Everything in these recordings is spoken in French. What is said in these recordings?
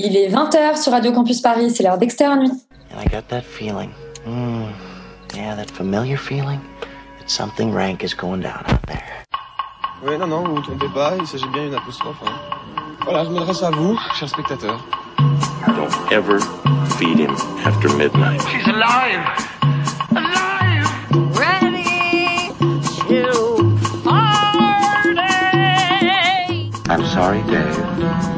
Il est 20h sur Radio Campus Paris, c'est l'heure d'Externe Nuit. And I got that feeling. Mm, yeah, that familiar feeling that something rank is going down out there. Oui, non, non, vous ne vous trompez pas, il s'agit bien d'une apostrophe. hein. Voilà, je m'adresse à vous, chers spectateurs. Don't ever feed him after midnight. She's alive! Alive! ready to party. I'm sorry, Dave.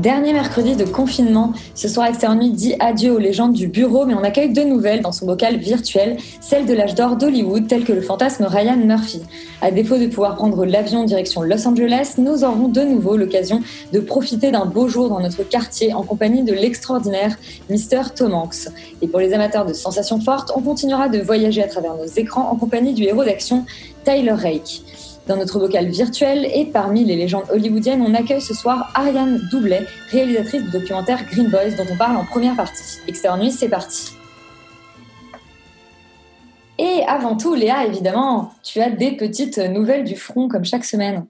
Dernier mercredi de confinement, ce soir Externe dit adieu aux légendes du bureau, mais on accueille deux nouvelles dans son bocal virtuel, celle de l'âge d'or d'Hollywood, telle que le fantasme Ryan Murphy. À défaut de pouvoir prendre l'avion direction Los Angeles, nous aurons de nouveau l'occasion de profiter d'un beau jour dans notre quartier en compagnie de l'extraordinaire Mr. Tom Hanks. Et pour les amateurs de sensations fortes, on continuera de voyager à travers nos écrans en compagnie du héros d'action Tyler Rake. Dans notre bocal virtuel et parmi les légendes hollywoodiennes, on accueille ce soir Ariane Doublet, réalisatrice du documentaire Green Boys dont on parle en première partie. Externe Nuit, c'est parti. Et avant tout, Léa, évidemment, tu as des petites nouvelles du front comme chaque semaine.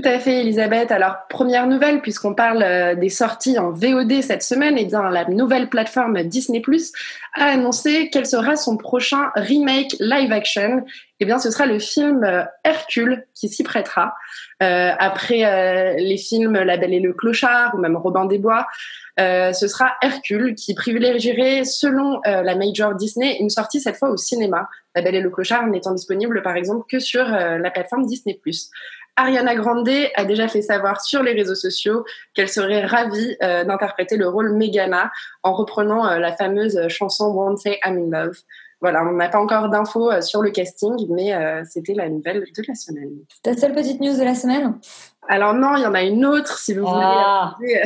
Tout à fait, Elisabeth. Alors, première nouvelle, puisqu'on parle euh, des sorties en VOD cette semaine, et bien la nouvelle plateforme Disney Plus a annoncé quel sera son prochain remake live action. Eh bien, ce sera le film euh, Hercule qui s'y prêtera. Euh, après les films La Belle et le Clochard ou même Robin des Bois, ce sera Hercule qui privilégierait, selon la major Disney, une sortie cette fois au cinéma. La Belle et le Clochard n'étant disponible, par exemple, que sur la plateforme Disney. Ariana Grande a déjà fait savoir sur les réseaux sociaux qu'elle serait ravie euh, d'interpréter le rôle Megana en reprenant euh, la fameuse chanson Won't Say I'm in Love. Voilà, on n'a pas encore d'infos euh, sur le casting, mais c'était la nouvelle de la semaine. Ta seule petite news de la semaine? Alors non, il y en a une autre, si vous Ah. voulez.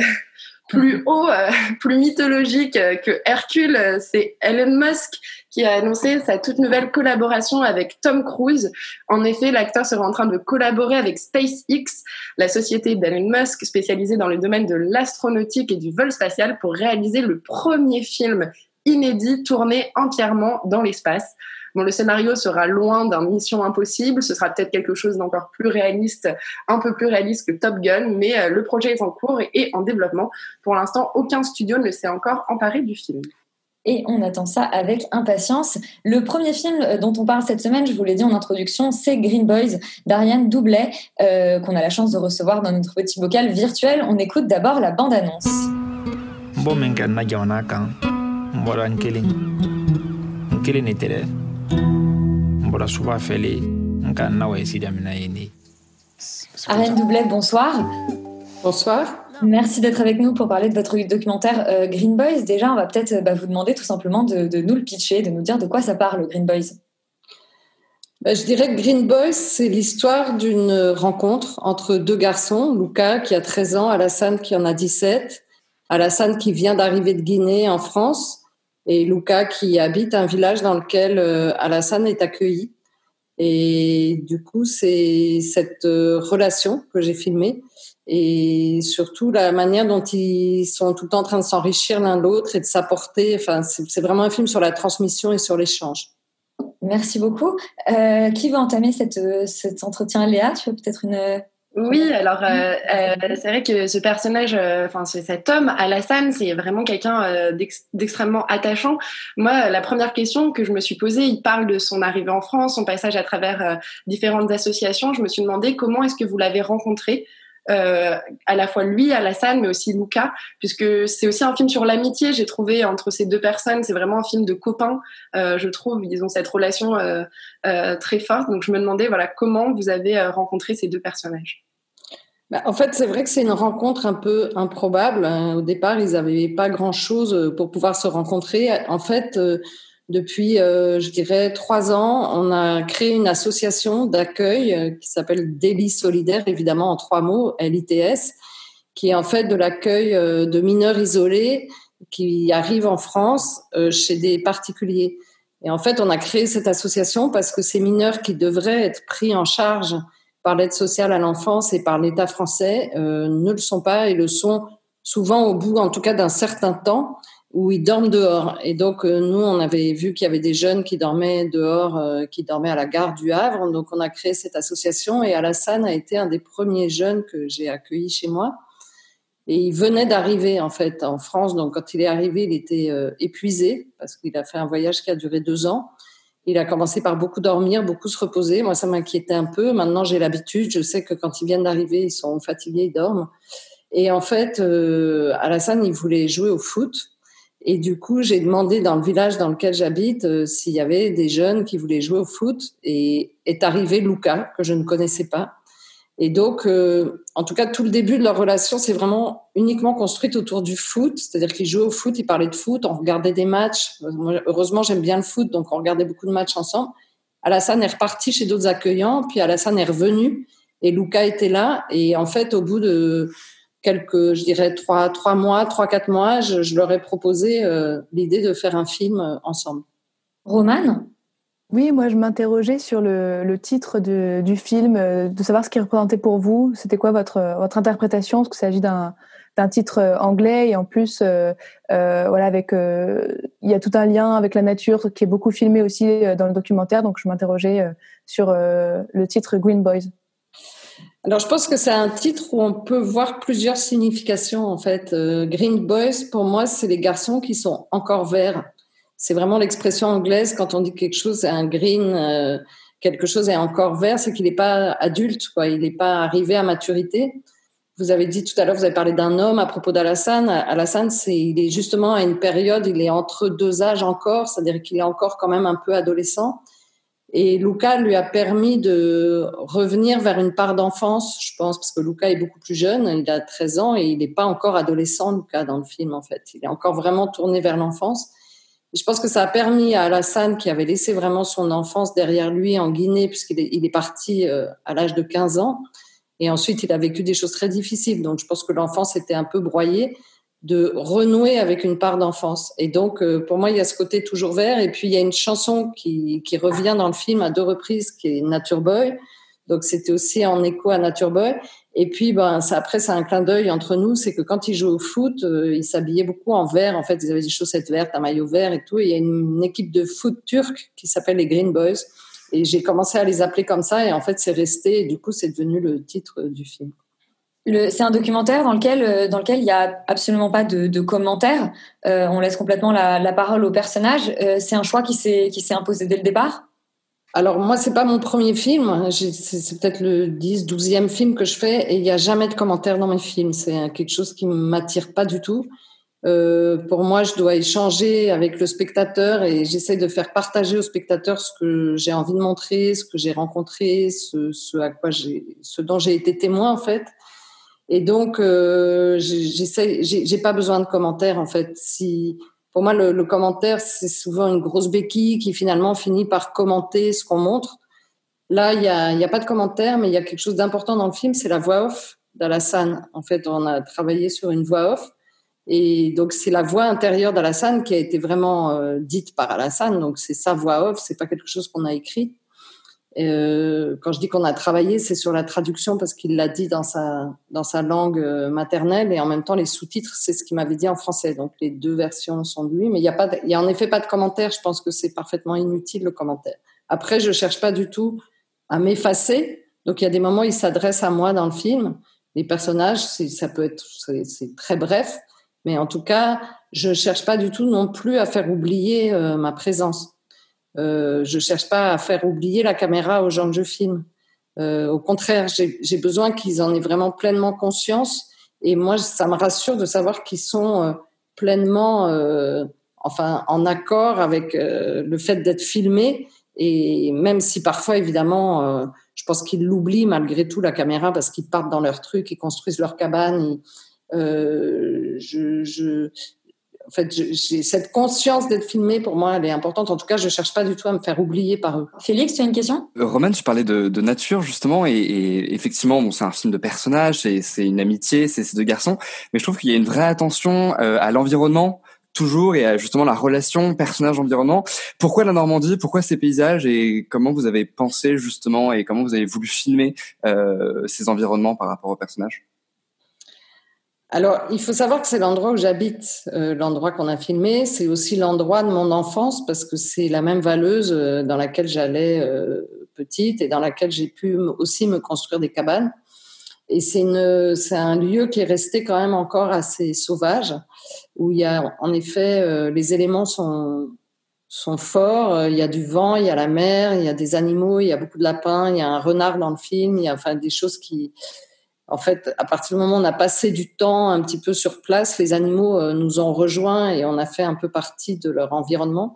Plus haut, euh, plus mythologique euh, que Hercule, euh, c'est Elon Musk qui a annoncé sa toute nouvelle collaboration avec Tom Cruise. En effet, l'acteur sera en train de collaborer avec SpaceX, la société d'Elon Musk spécialisée dans le domaine de l'astronautique et du vol spatial, pour réaliser le premier film inédit tourné entièrement dans l'espace. Bon, le scénario sera loin d'un Mission Impossible, ce sera peut-être quelque chose d'encore plus réaliste, un peu plus réaliste que Top Gun, mais euh, le projet est en cours et, et en développement. Pour l'instant, aucun studio ne s'est encore emparé du film. et on attend ça avec impatience. Le premier film euh, dont on parle cette semaine, je vous l'ai dit en introduction, c'est Green Boys d'Ariane Doublet, euh, qu'on a la chance de recevoir dans notre petit bocal virtuel. On écoute d'abord la bande-annonce. N bɔ min kɛ n na jamana kan n bɔra n kelen n kelen de tɛ dɛ n bɔra suba fɛlen n ka na wa esi daminɛ ye ne Ariane Doublet, bonsoir. Bonsoir. Merci d'être avec nous pour parler de votre documentaire euh, Green Boys. Déjà, on va peut-être euh, bah, vous demander tout simplement de, de nous le pitcher, de nous dire de quoi ça parle, Green Boys. Bah, je dirais que Green Boys, c'est l'histoire d'une rencontre entre deux garçons, Luca qui a 13 ans, Alassane qui en a 17, Alassane qui vient d'arriver de Guinée en France et Luca qui habite un village dans lequel euh, Alassane est accueilli. Et du coup, c'est cette euh, relation que j'ai filmée et surtout la manière dont ils sont tout le temps en train de s'enrichir l'un l'autre et de s'apporter. Enfin, c'est vraiment un film sur la transmission et sur l'échange. Merci beaucoup. Euh, qui va entamer cette, cet entretien? Léa, tu as peut-être une... Oui, alors euh, euh, c'est vrai que ce personnage, euh, enfin c'est cet homme, Alassane, c'est vraiment quelqu'un euh, d'ex- d'extrêmement attachant. Moi, la première question que je me suis posée, il parle de son arrivée en France, son passage à travers euh, différentes associations. Je me suis demandé comment est-ce que vous l'avez rencontré, euh, à la fois lui, Alassane, mais aussi Luca, puisque c'est aussi un film sur l'amitié. J'ai trouvé entre ces deux personnes, c'est vraiment un film de copains. Euh, je trouve ils ont cette relation euh, euh, très forte. Donc je me demandais voilà comment vous avez euh, rencontré ces deux personnages. Bah, en fait, c'est vrai que c'est une rencontre un peu improbable. hein. Au départ, ils n'avaient pas grand-chose pour pouvoir se rencontrer. En fait, euh, depuis, euh, je dirais, trois ans, on a créé une association d'accueil euh, qui s'appelle Délit Solidaire, évidemment en trois mots, LITS, qui est en fait de l'accueil euh, de mineurs isolés qui arrivent en France euh, chez des particuliers. Et en fait, on a créé cette association parce que ces mineurs qui devraient être pris en charge par l'aide sociale à l'enfance et par l'État français euh, ne le sont pas et le sont souvent au bout, en tout cas, d'un certain temps où ils dorment dehors. Et donc, euh, nous, on avait vu qu'il y avait des jeunes qui dormaient dehors, euh, qui dormaient à la gare du Havre. Donc, on a créé cette association et Alassane a été un des premiers jeunes que j'ai accueillis chez moi. Et il venait d'arriver, en fait, en France. Donc, quand il est arrivé, il était épuisé parce qu'il a fait un voyage qui a duré deux ans. Il a commencé par beaucoup dormir, beaucoup se reposer. Moi, ça m'inquiétait un peu. Maintenant, j'ai l'habitude. Je sais que quand ils viennent d'arriver, ils sont fatigués, ils dorment. Et en fait, euh, Alassane, il voulait jouer au foot. Et du coup, j'ai demandé dans le village dans lequel j'habite euh, s'il y avait des jeunes qui voulaient jouer au foot. Et est arrivé Luca, que je ne connaissais pas. Et donc, euh, en tout cas, tout le début de leur relation, c'est vraiment uniquement construite autour du foot. C'est-à-dire qu'ils jouaient au foot, ils parlaient de foot, on regardait des matchs. Heureusement, j'aime bien le foot, donc on regardait beaucoup de matchs ensemble. Alassane est reparti chez d'autres accueillants, puis Alassane est revenu et Luca était là. Et en fait, au bout de quelques, je dirais, trois, trois mois, trois, quatre mois, je, je leur ai proposé euh, l'idée de faire un film euh, ensemble. Romane Oui, moi je m'interrogeais sur le, le titre de, du film, euh, de savoir ce qu'il représentait pour vous. C'était quoi votre, votre interprétation? Est-ce qu'il s'agit d'un d'un titre euh, anglais et en plus euh, euh, voilà avec euh, il y a tout un lien avec la nature qui est beaucoup filmé aussi dans le documentaire donc je m'interrogeais sur le titre Green Boys. Alors, je pense que c'est un titre où on peut voir plusieurs significations, en fait. Green Boys, pour moi, c'est les garçons qui sont encore verts. C'est vraiment l'expression anglaise quand on dit quelque chose, c'est un green, euh, quelque chose est encore vert, c'est qu'il n'est pas adulte, quoi. Il n'est pas arrivé à maturité. Vous avez dit tout à l'heure, vous avez parlé d'un homme à propos d'Alassane. Alassane, c'est, il est justement à une période, il est entre deux âges encore, c'est-à-dire qu'il est encore quand même un peu adolescent. Et Luca lui a permis de revenir vers une part d'enfance, je pense, parce que Luca est beaucoup plus jeune, il a 13 ans et il n'est pas encore adolescent, Luca, dans le film, en fait. Il est encore vraiment tourné vers l'enfance. Je pense que ça a permis à Alassane, qui avait laissé vraiment son enfance derrière lui en Guinée, puisqu'il est, il est parti euh, à l'âge de 15 ans, et ensuite il a vécu des choses très difficiles. Donc je pense que l'enfance était un peu broyée de renouer avec une part d'enfance. Et donc, euh, pour moi, il y a ce côté toujours vert. Et puis, il y a une chanson qui, qui revient dans le film à deux reprises, qui est Nature Boy. Donc, c'était aussi en écho à Nature Boy. Et puis, ben, après, c'est un clin d'œil entre nous. C'est que quand ils jouaient au foot, euh, ils s'habillaient beaucoup en vert. En fait, ils avaient des chaussettes vertes, un maillot vert et tout. Et il y a une, équipe de foot turque qui s'appelle les Green Boys. Et j'ai commencé à les appeler comme ça. Et en fait, c'est resté. Et du coup, c'est devenu le titre du film. C'est un documentaire dans lequel euh, dans lequel il y a absolument pas de, commentaires. Euh, on laisse complètement la, parole au personnage. Euh, c'est un choix qui s'est qui s'est imposé dès le départ? Alors moi, c'est pas mon premier film. C'est peut-être le 10, 12e film que je fais et il n'y a jamais de commentaires dans mes films. C'est quelque chose qui m'attire pas du tout. Euh, pour moi, je dois échanger avec le spectateur et j'essaie de faire partager au spectateur ce que j'ai envie de montrer, ce que j'ai rencontré, ce, à quoi j'ai, ce dont j'ai été témoin en fait. Et donc, euh, j'essaie, j'ai pas besoin de commentaires en fait. Si pour moi, le, commentaire, c'est souvent une grosse béquille qui finalement finit par commenter ce qu'on montre. Là, il y a, y a pas de commentaire, mais il y a quelque chose d'important dans le film, c'est la voix off d'Alassane. En fait, on a travaillé sur une voix off. Et donc, c'est la voix intérieure d'Alassane qui a été vraiment euh, dite par Alassane. Donc, c'est sa voix off, c'est pas quelque chose qu'on a écrit. Euh, quand je dis qu'on a travaillé, c'est sur la traduction parce qu'il l'a dit dans sa dans sa langue euh, maternelle et en même temps les sous-titres, c'est ce qu'il m'avait dit en français. Donc les deux versions sont de lui, mais il y a pas, de- y a en effet pas de commentaire. Je pense que c'est parfaitement inutile le commentaire. Après, je cherche pas du tout à m'effacer. Donc il y a des moments où il s'adresse à moi dans le film. Les personnages, ça peut être c'est très bref, mais en tout cas, je cherche pas du tout non plus à faire oublier euh, ma présence. Euh, je cherche pas à faire oublier la caméra aux gens que je filme. Euh, au contraire, j'ai besoin qu'ils en aient vraiment pleinement conscience. Et moi, ça me rassure de savoir qu'ils sont euh, pleinement, enfin, en accord avec le fait d'être filmés. Et même si parfois, évidemment, je pense qu'ils l'oublient malgré tout la caméra parce qu'ils partent dans leur truc, ils construisent leur cabane. je, je, en fait, j'ai cette conscience d'être filmé pour moi, elle est importante. En tout cas, je cherche pas du tout à me faire oublier par eux. Félix, tu as une question? Euh, Roman, tu parlais de, de nature justement, et, et effectivement, bon, c'est un film de personnages, c'est c'est une amitié, c'est ces deux garçons, mais je trouve qu'il y a une vraie attention euh, à l'environnement toujours et à justement la relation personnage-environnement. Pourquoi la Normandie? Pourquoi ces paysages? Et comment vous avez pensé justement et comment vous avez voulu filmer euh, ces environnements par rapport aux personnages? Alors, il faut savoir que c'est l'endroit où j'habite, euh, l'endroit qu'on a filmé. C'est aussi l'endroit de mon enfance parce que c'est la même valeuse euh, dans laquelle j'allais euh, petite et dans laquelle j'ai pu aussi me construire des cabanes. Et c'est un lieu qui est resté quand même encore assez sauvage, où il y a en effet les éléments sont sont forts. Il y a du vent, il y a la mer, il y a des animaux, il y a beaucoup de lapins, il y a un renard dans le film, il y a enfin des choses qui en fait, à partir du moment où on a passé du temps un petit peu sur place, les animaux euh, nous ont rejoints et on a fait un peu partie de leur environnement.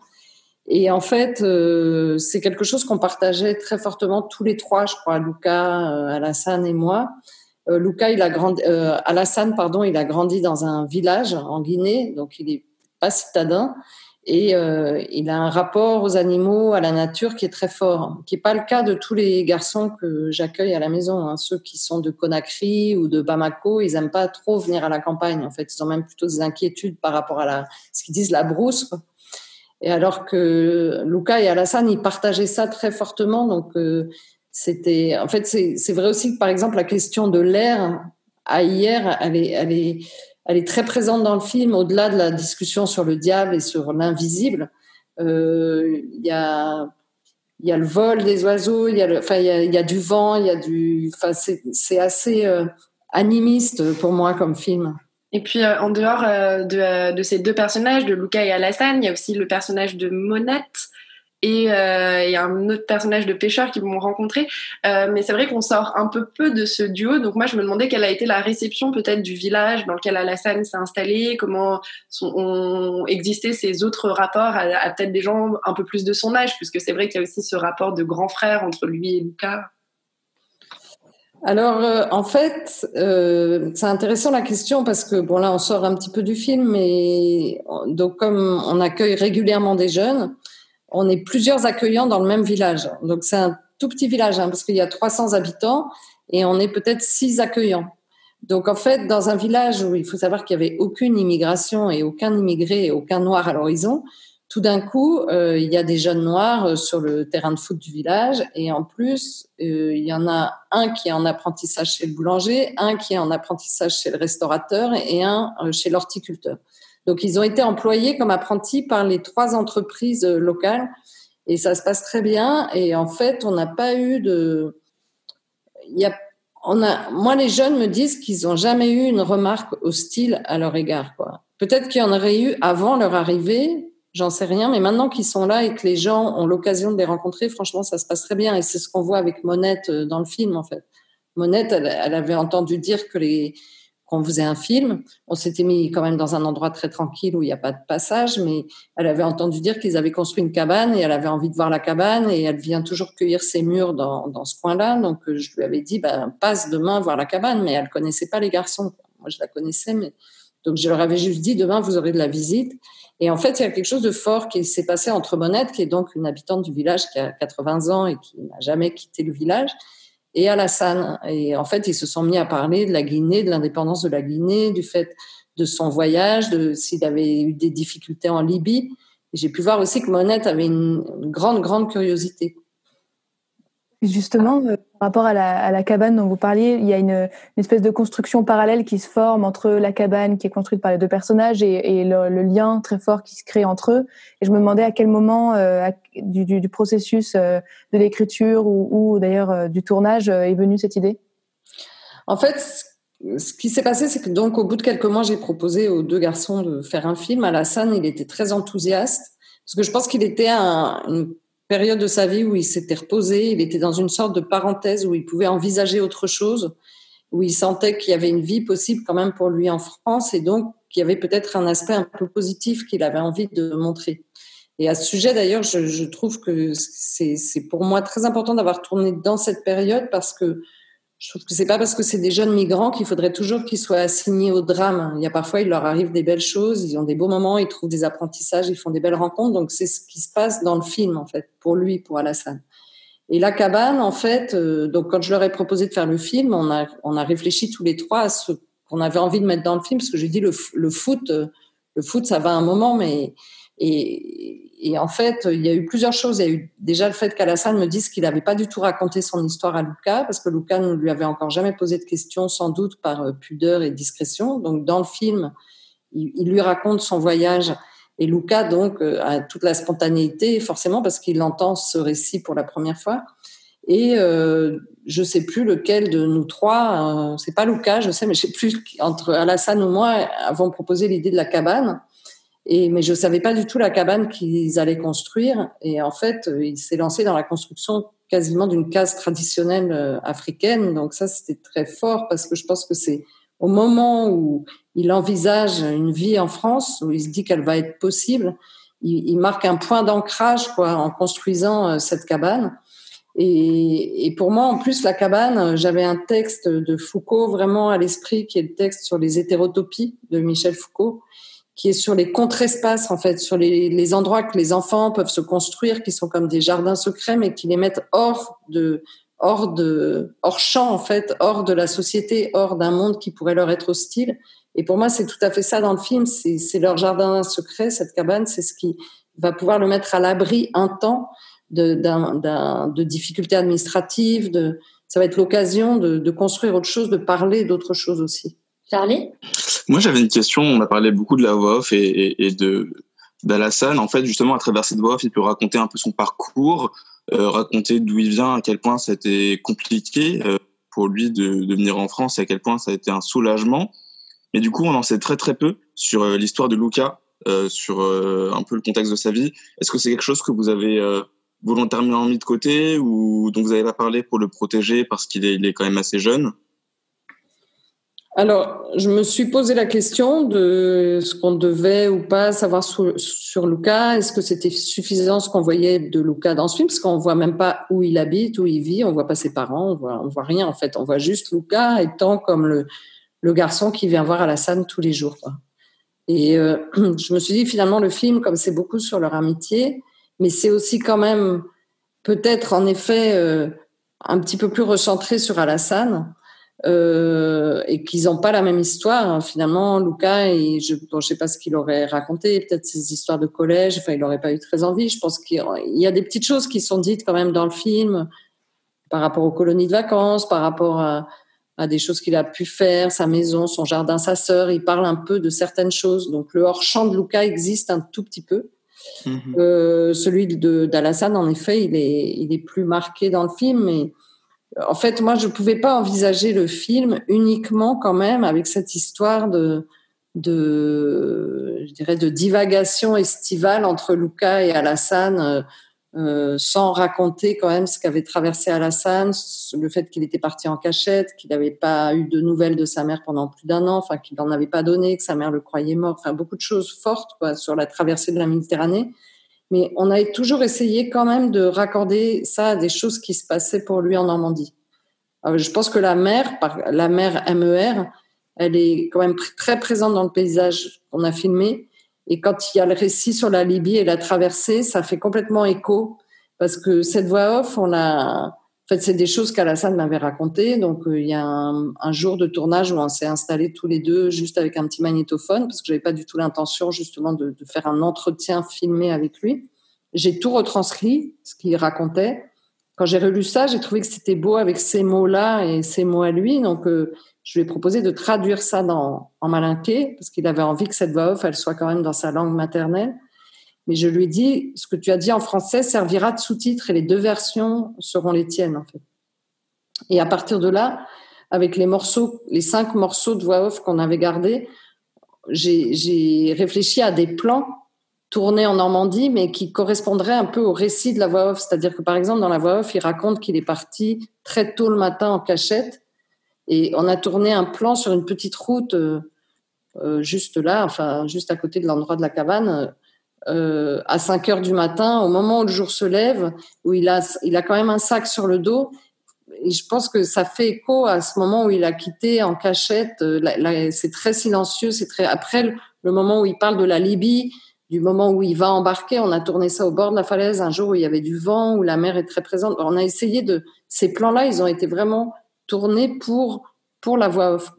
Et en fait, euh, c'est quelque chose qu'on partageait très fortement tous les trois, je crois, Luca, euh, Alassane et moi. Euh, Luca, il a grandi, Alassane, pardon, il a grandi dans un village en Guinée, donc il est pas citadin et euh, il a un rapport aux animaux, à la nature qui est très fort, qui n'est pas le cas de tous les garçons que j'accueille à la maison. Hein. Ceux qui sont de Conakry ou de Bamako, ils n'aiment pas trop venir à la campagne. En fait, ils ont même plutôt des inquiétudes par rapport à ce qu'ils disent la brousse. Et alors que Luca et Alassane, ils partageaient ça très fortement. Donc, euh, c'était, en fait, c'est vrai aussi que par exemple la question de l'air à hier, elle est, elle est elle est très présente dans le film, au-delà de la discussion sur le diable et sur l'invisible. Euh, il y a le vol des oiseaux, il y a du vent, il y a du, c'est assez euh, animiste pour moi comme film. Et puis euh, en dehors de, de, ces deux personnages, de Luca et Alassane, il y a aussi le personnage de Monette et, euh, et un autre personnage de pêcheur qui m'ont rencontré. Euh, mais c'est vrai qu'on sort un peu peu de ce duo. Donc moi, je me demandais quelle a été la réception peut-être du village dans lequel Alassane s'est installé, comment ont existé ces autres rapports à, peut-être des gens un peu plus de son âge, puisque c'est vrai qu'il y a aussi ce rapport de grand frère entre lui et Lucas. Alors, euh, en fait, euh, c'est intéressant la question parce que bon là, on sort un petit peu du film, mais donc comme on accueille régulièrement des jeunes, on est plusieurs accueillants dans le même village. Donc c'est un tout petit village hein, parce qu'il y a 300 habitants et on est peut-être six accueillants. Donc en fait, dans un village où il faut savoir qu'il y avait aucune immigration et aucun immigré et aucun noir à l'horizon, tout d'un coup, euh, il y a des jeunes noirs euh, sur le terrain de foot du village et en plus, euh, il y en a un qui est en apprentissage chez le boulanger, un qui est en apprentissage chez le restaurateur et un chez l'horticulteur. Donc, ils ont été employés comme apprentis par les trois entreprises locales et ça se passe très bien. Et en fait, on n'a pas eu de. Il y a, on a, moi, les jeunes me disent qu'ils n'ont jamais eu une remarque hostile à leur égard. Peut-être qu'il y en aurait eu avant leur arrivée, j'en sais rien, mais maintenant qu'ils sont là et que les gens ont l'occasion de les rencontrer, franchement, ça se passe très bien. Et c'est ce qu'on voit avec Monette euh, dans le film, en fait. Monette, elle avait entendu dire que les, qu'on faisait un film. On s'était mis quand même dans un endroit très tranquille où il n'y a pas de passage, mais elle avait entendu dire qu'ils avaient construit une cabane et elle avait envie de voir la cabane et elle vient toujours cueillir ses murs dans, dans ce coin-là. Donc euh, je lui avais dit, ben, passe demain voir la cabane, mais elle connaissait pas les garçons. Moi je la connaissais, mais donc je leur avais juste dit, demain vous aurez de la visite. Et en fait, il y a quelque chose de fort qui s'est passé entre Monette, qui est donc une habitante du village qui a 80 ans et qui n'a jamais quitté le village, et Alassane. Et en fait, ils se sont mis à parler de la Guinée, de l'indépendance de la Guinée, du fait de son voyage, de s'il avait eu des difficultés en Libye. J'ai pu voir aussi que Monette avait une grande, grande curiosité. Justement, euh, par rapport à la, cabane dont vous parliez, il y a une, espèce de construction parallèle qui se forme entre la cabane qui est construite par les deux personnages et, le, lien très fort qui se crée entre eux. Et je me demandais à quel moment euh, du, processus euh, de l'écriture ou, d'ailleurs du tournage est venue cette idée? En fait, ce qui s'est passé, c'est que donc au bout de quelques mois, j'ai proposé aux deux garçons de faire un film. Alassane, il était très enthousiaste parce que je pense qu'il était un, une période de sa vie où il s'était reposé, il était dans une sorte de parenthèse où il pouvait envisager autre chose, où il sentait qu'il y avait une vie possible quand même pour lui en France et donc qu'il y avait peut-être un aspect un peu positif qu'il avait envie de montrer. Et à ce sujet, d'ailleurs, je, trouve que c'est pour moi très important d'avoir tourné dans cette période parce que je trouve que c'est pas parce que c'est des jeunes migrants qu'il faudrait toujours qu'ils soient assignés au drame. Il y a parfois, il leur arrive des belles choses, ils ont des beaux moments, ils trouvent des apprentissages, ils font des belles rencontres. Donc, c'est ce qui se passe dans le film, en fait, pour lui, pour Alassane. Et la cabane, en fait, euh, donc quand je leur ai proposé de faire le film, on a, on a réfléchi tous les trois à ce qu'on avait envie de mettre dans le film, parce que j'ai dit le, le foot, euh, le foot, ça va un moment, mais et, et en fait, il y a eu plusieurs choses. Il y a eu déjà le fait qu'Alassane me dise qu'il n'avait pas du tout raconté son histoire à Luca, parce que Luca ne lui avait encore jamais posé de questions, sans doute par euh, pudeur et discrétion. Donc, dans le film, il, lui raconte son voyage. Et Luca, donc, euh, a toute la spontanéité, forcément, parce qu'il entend ce récit pour la première fois. Et euh, je sais plus lequel de nous trois, euh, c'est pas Luca, je sais, mais je sais plus entre Alassane ou moi avons proposé l'idée de la cabane. Mais je savais pas du tout la cabane qu'ils allaient construire. Et en fait, euh, il s'est lancé dans la construction quasiment d'une case traditionnelle euh, africaine. Donc ça, c'était très fort parce que je pense que c'est au moment où il envisage une vie en France, où il se dit qu'elle va être possible, il, marque un point d'ancrage en construisant euh, cette cabane. Et, pour moi, en plus, la cabane, j'avais un texte de Foucault vraiment à l'esprit, qui est le texte sur les hétérotopies de Michel Foucault, qui est sur les contre-espaces, en fait, sur les, les, endroits que les enfants peuvent se construire, qui sont comme des jardins secrets, mais qui les mettent hors de, hors de, hors champ, en fait, hors de la société, hors d'un monde qui pourrait leur être hostile. Et pour moi, c'est tout à fait ça dans le film. C'est leur jardin secret, cette cabane, c'est ce qui va pouvoir le mettre à l'abri un temps de, de difficultés administratives. De, ça va être l'occasion de, de, construire autre chose, de parler d'autre chose aussi. Moi, j'avais une question. On a parlé beaucoup de la voix off et, et, et de d'Alassane. En fait, justement, à travers cette voix off, il peut raconter un peu son parcours, euh, raconter d'où il vient, à quel point ça a été compliqué euh, pour lui de, de, venir en France et à quel point ça a été un soulagement. Mais du coup, on en sait très très peu sur euh, l'histoire de Luca, sur un peu le contexte de sa vie. Est-ce que c'est quelque chose que vous avez volontairement mis de côté ou dont vous n'avez pas parlé pour le protéger parce qu'il est, il est quand même assez jeune? Alors, je me suis posé la question de ce qu'on devait ou pas savoir sur, sur Luca. Est-ce que c'était suffisant ce qu'on voyait de Luca dans ce film? Parce qu'on voit même pas où il habite, où il vit, on voit pas ses parents, on voit, on voit rien en fait. On voit juste Luca étant comme le, le garçon qui vient voir Alassane tous les jours. Quoi. Et euh, je me suis dit finalement le film, comme c'est beaucoup sur leur amitié, mais c'est aussi quand même peut-être en effet euh, un petit peu plus recentré sur Alassane euh, et qu'ils n'ont pas la même histoire. Hein. Finalement, Luca, et je ne sais pas ce qu'il aurait raconté, peut-être ses histoires de collège, enfin, il n'aurait pas eu très envie. Je pense qu'il y a des petites choses qui sont dites quand même dans le film par rapport aux colonies de vacances, par rapport à, à des choses qu'il a pu faire, sa maison, son jardin, sa sœur. Il parle un peu de certaines choses. Donc le hors-champ de Luca existe un tout petit peu. Mm-hmm. Euh, celui de d'Alassane, en effet, il est, il est plus marqué dans le film, mais en fait, moi, je ne pouvais pas envisager le film uniquement quand même avec cette histoire de, je dirais, de divagation estivale entre Luca et Alassane, euh, sans raconter quand même ce qu'avait traversé Alassane, le fait qu'il était parti en cachette, qu'il n'avait pas eu de nouvelles de sa mère pendant plus d'un an, enfin qu'il n'en avait pas donné, que sa mère le croyait mort, enfin beaucoup de choses fortes quoi, sur la traversée de la Méditerranée. Mais on a toujours essayé quand même de raccorder ça à des choses qui se passaient pour lui en Normandie. Alors, je pense que la mer, la mer MER, elle est quand même très présente dans le paysage qu'on a filmé. Et quand il y a le récit sur la Libye et la traversée, ça fait complètement écho parce que cette voix off, on a, en fait, c'est des choses qu'Alassane m'avait racontées. Donc, euh, il y a un, jour de tournage où on s'est installés tous les deux juste avec un petit magnétophone parce que j'avais pas du tout l'intention justement de, faire un entretien filmé avec lui. J'ai tout retranscrit, ce qu'il racontait. Quand j'ai relu ça, j'ai trouvé que c'était beau avec ces mots-là et ces mots à lui. Donc, euh, je lui ai proposé de traduire ça en malinqué parce qu'il avait envie que cette voix off, elle soit quand même dans sa langue maternelle. Mais je lui ai dit, ce que tu as dit en français servira de sous-titre et les deux versions seront les tiennes, en fait. Et à partir de là, avec les cinq morceaux de voix off qu'on avait gardés, j'ai réfléchi à des plans tournés en Normandie, mais qui correspondraient un peu au récit de la voix off. C'est-à-dire que, par exemple, dans la voix off, il raconte qu'il est parti très tôt le matin en cachette et on a tourné un plan sur une petite route euh, euh, juste là, enfin, juste à côté de l'endroit de la cabane, à 5 heures du matin, au moment où le jour se lève, où il a, il a quand même un sac sur le dos. Et je pense que ça fait écho à ce moment où il a quitté en cachette. Euh, c'est très silencieux. C'est très après le, le, moment où il parle de la Libye, du moment où il va embarquer. On a tourné ça au bord de la falaise un jour où il y avait du vent, où la mer est très présente. On a essayé de ces plans-là. Ils ont été vraiment tournés pour pour la voix off.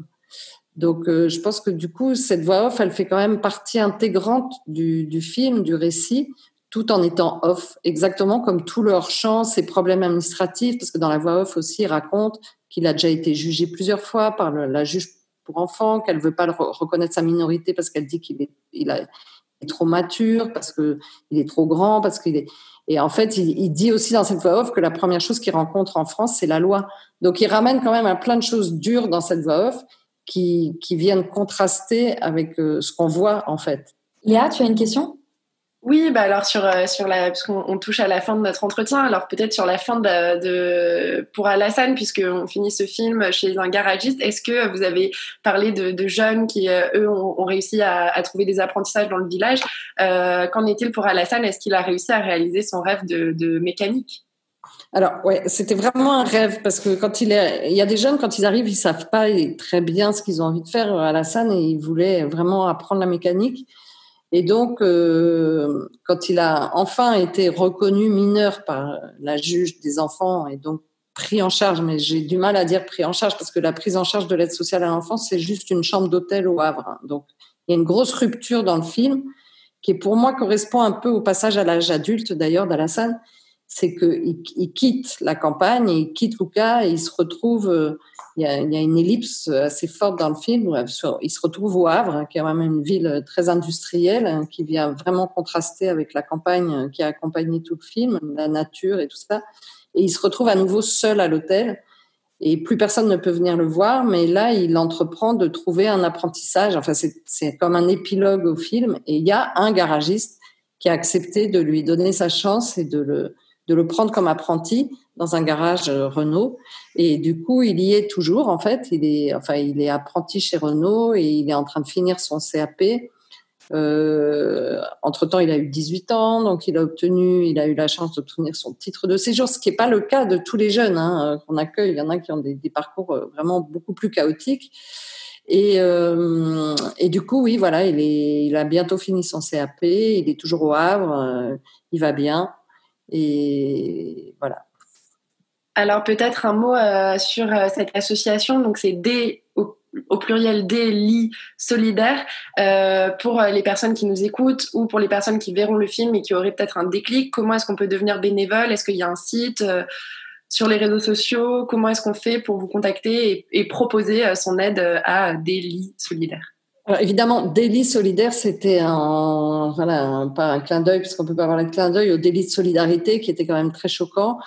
Donc, euh, je pense que du coup, cette voix off, elle fait quand même partie intégrante du, du film, du récit, tout en étant off, exactement comme tout leur champ, ses problèmes administratifs, parce que dans la voix off aussi, il raconte qu'il a déjà été jugé plusieurs fois par la juge pour enfants, qu'elle veut pas le re- reconnaître sa minorité parce qu'elle dit qu'il est, il est trop mature, parce que il est trop grand, parce qu'il est. Et en fait, il, il dit aussi dans cette voix off que la première chose qu'il rencontre en France, c'est la loi. Donc, il ramène quand même à plein de choses dures dans cette voix off qui, qui viennent contraster avec euh, ce qu'on voit en fait. Léa, tu as une question? Oui, bah alors sur euh, sur la puisqu'on on touche à la fin de notre entretien, alors peut-être sur la fin de, de pour Alassane puisque on finit ce film chez un garagiste, est-ce que vous avez parlé de, de jeunes qui euh, eux ont, ont réussi à, à trouver des apprentissages dans le village? Euh, Qu'en est-il pour Alassane? Est-ce qu'il a réussi à réaliser son rêve de, de mécanique? Alors, ouais, c'était vraiment un rêve parce que quand il est, il y a des jeunes, quand ils arrivent, ils savent pas très bien ce qu'ils ont envie de faire à la scène et ils voulaient vraiment apprendre la mécanique. Et donc, euh, quand il a enfin été reconnu mineur par la juge des enfants et donc pris en charge, mais j'ai du mal à dire pris en charge parce que la prise en charge de l'aide sociale à l'enfance, c'est juste une chambre d'hôtel au Havre. Donc, il y a une grosse rupture dans le film qui, pour moi, correspond un peu au passage à l'âge adulte, d'ailleurs, d'Alassane c'est qu'il il quitte la campagne, il quitte Lucas et il se retrouve, euh, il y, a, il y a une ellipse assez forte dans le film, où il se retrouve au Havre, hein, qui est vraiment une ville très industrielle, hein, qui vient vraiment contraster avec la campagne qui a accompagné tout le film, la nature et tout ça. Et il se retrouve à nouveau seul à l'hôtel et plus personne ne peut venir le voir, mais là, il entreprend de trouver un apprentissage. Enfin, c'est comme un épilogue au film. Et il y a un garagiste qui a accepté de lui donner sa chance et de le, de le prendre comme apprenti dans un garage Renault. Et du coup, il y est toujours, en fait. Il est, enfin, il est apprenti chez Renault et il est en train de finir son CAP. Euh, entre-temps, il a eu 18 ans, donc il a obtenu, il a eu la chance d'obtenir son titre de séjour, ce qui n'est pas le cas de tous les jeunes hein, qu'on accueille. Il y en a qui ont des, parcours vraiment beaucoup plus chaotiques. Et, euh, et du coup, oui, voilà, il, est, il a bientôt fini son CAP, il est toujours au Havre, euh, il va bien. Et voilà. Alors peut-être un mot euh, sur euh, cette association. Donc c'est D au, pluriel des lits solidaires euh, pour les personnes qui nous écoutent ou pour les personnes qui verront le film et qui auraient peut-être un déclic. Comment est-ce qu'on peut devenir bénévole? Est-ce qu'il y a un site sur les réseaux sociaux? Comment est-ce qu'on fait pour vous contacter et, et proposer son aide à des lits solidaires alors évidemment, délit solidaire, c'était un, voilà, pas un clin d'œil, puisqu'on peut pas avoir le clin d'œil au délit de solidarité, qui était quand même très choquant.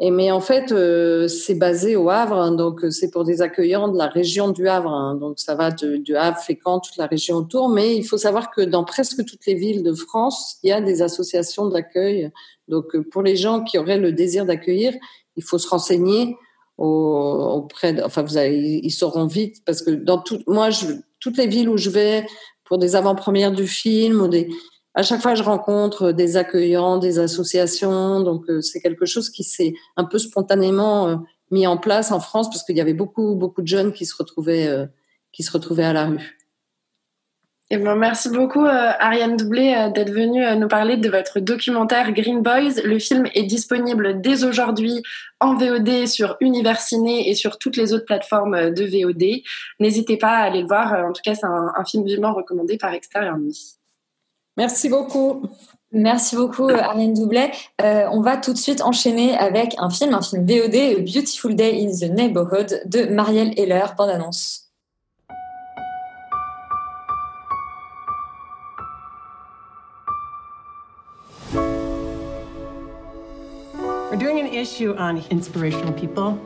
Mais en fait, euh, c'est basé au Havre, hein, donc c'est pour des accueillants de la région du Havre. Hein, donc ça va de, du Havre, Fécamp, toute la région autour. Mais il faut savoir que dans presque toutes les villes de France, il y a des associations d'accueil. Donc pour les gens qui auraient le désir d'accueillir, il faut se renseigner auprès. De, enfin, vous ils sauront vite parce que dans tout, moi, je, toutes les villes où je vais pour des avant-premières du film ou des à chaque fois, je rencontre des accueillants, des associations. Donc, euh, c'est quelque chose qui s'est un peu spontanément euh, mis en place en France parce qu'il y avait beaucoup, beaucoup de jeunes qui se retrouvaient, euh, qui se retrouvaient à la rue. Eh bien, merci beaucoup, euh, Ariane Doublé, euh, d'être venue euh, nous parler de votre documentaire Green Boys. Le film est disponible dès aujourd'hui en VOD sur Univers Ciné et sur toutes les autres plateformes de VOD. N'hésitez pas à aller le voir. En tout cas, c'est un, film vivement recommandé par Extérieur Nuit. Merci beaucoup. Merci beaucoup, Ariane Doublet. On va tout de suite enchaîner avec un film, un film VOD, Beautiful Day in the Neighborhood de Marielle Heller, bande-annonce. We're doing an issue on inspirational people.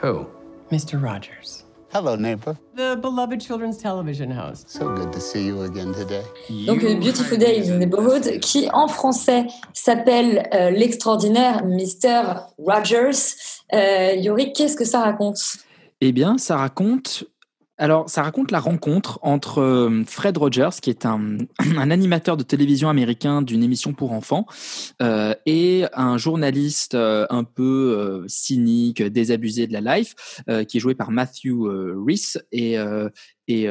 Who? Mr. Rogers. Hello, neighbor. The beloved children's television host. So good to see you again today. Donc, A Beautiful Day in the Neighborhood, qui en français s'appelle euh, L'extraordinaire Mr. Rogers. Euh, Yori, qu'est-ce que ça raconte? Eh bien, ça raconte alors, ça raconte la rencontre entre euh, Fred Rogers, qui est un, un animateur de télévision américain d'une émission pour enfants, euh, et un journaliste euh, un peu euh, cynique, désabusé de la life, euh, qui est joué par Matthew Rhys, et, et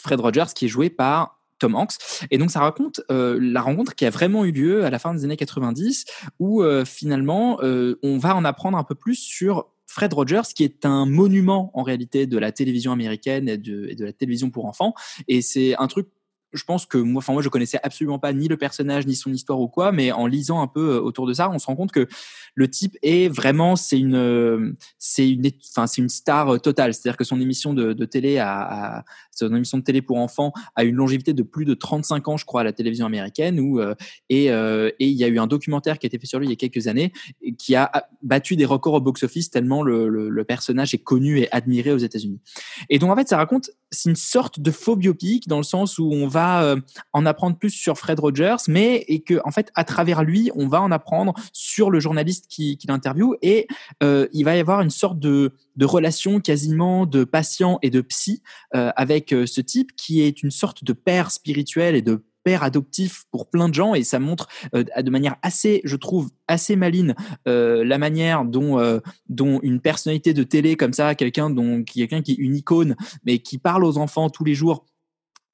Fred Rogers, qui est joué par Tom Hanks. Et donc, ça raconte euh, la rencontre qui a vraiment eu lieu à la fin des années 90, où euh, finalement, euh, on va en apprendre un peu plus sur Fred Rogers, qui est un monument en réalité de la télévision américaine et de, de la télévision pour enfants. Et c'est un truc je pense que moi, enfin moi, je connaissais absolument pas ni le personnage ni son histoire ou quoi, mais en lisant un peu euh, autour de ça, on se rend compte que le type est vraiment, c'est une, euh, c'est une, enfin c'est une star euh, totale. C'est-à-dire que son émission de, télé a, son émission de télé pour enfants a une longévité de plus de 35 ans, je crois, à la télévision américaine. Où, et, il y a eu un documentaire qui a été fait sur lui il y a quelques années qui a battu des records au box-office tellement le, le, le personnage est connu et admiré aux États-Unis. Et donc en fait, ça raconte, c'est une sorte de faux biopic dans le sens où on va euh, en apprendre plus sur Fred Rogers, mais et que en fait à travers lui, on va en apprendre sur le journaliste qui, l'interviewe et euh, il va y avoir une sorte de, relation quasiment de patient et de psy euh, avec ce type qui est une sorte de père spirituel et de père adoptif pour plein de gens. Et ça montre de manière assez, je trouve, assez maline la manière dont dont une personnalité de télé comme ça, quelqu'un dont quelqu'un qui est une icône mais qui parle aux enfants tous les jours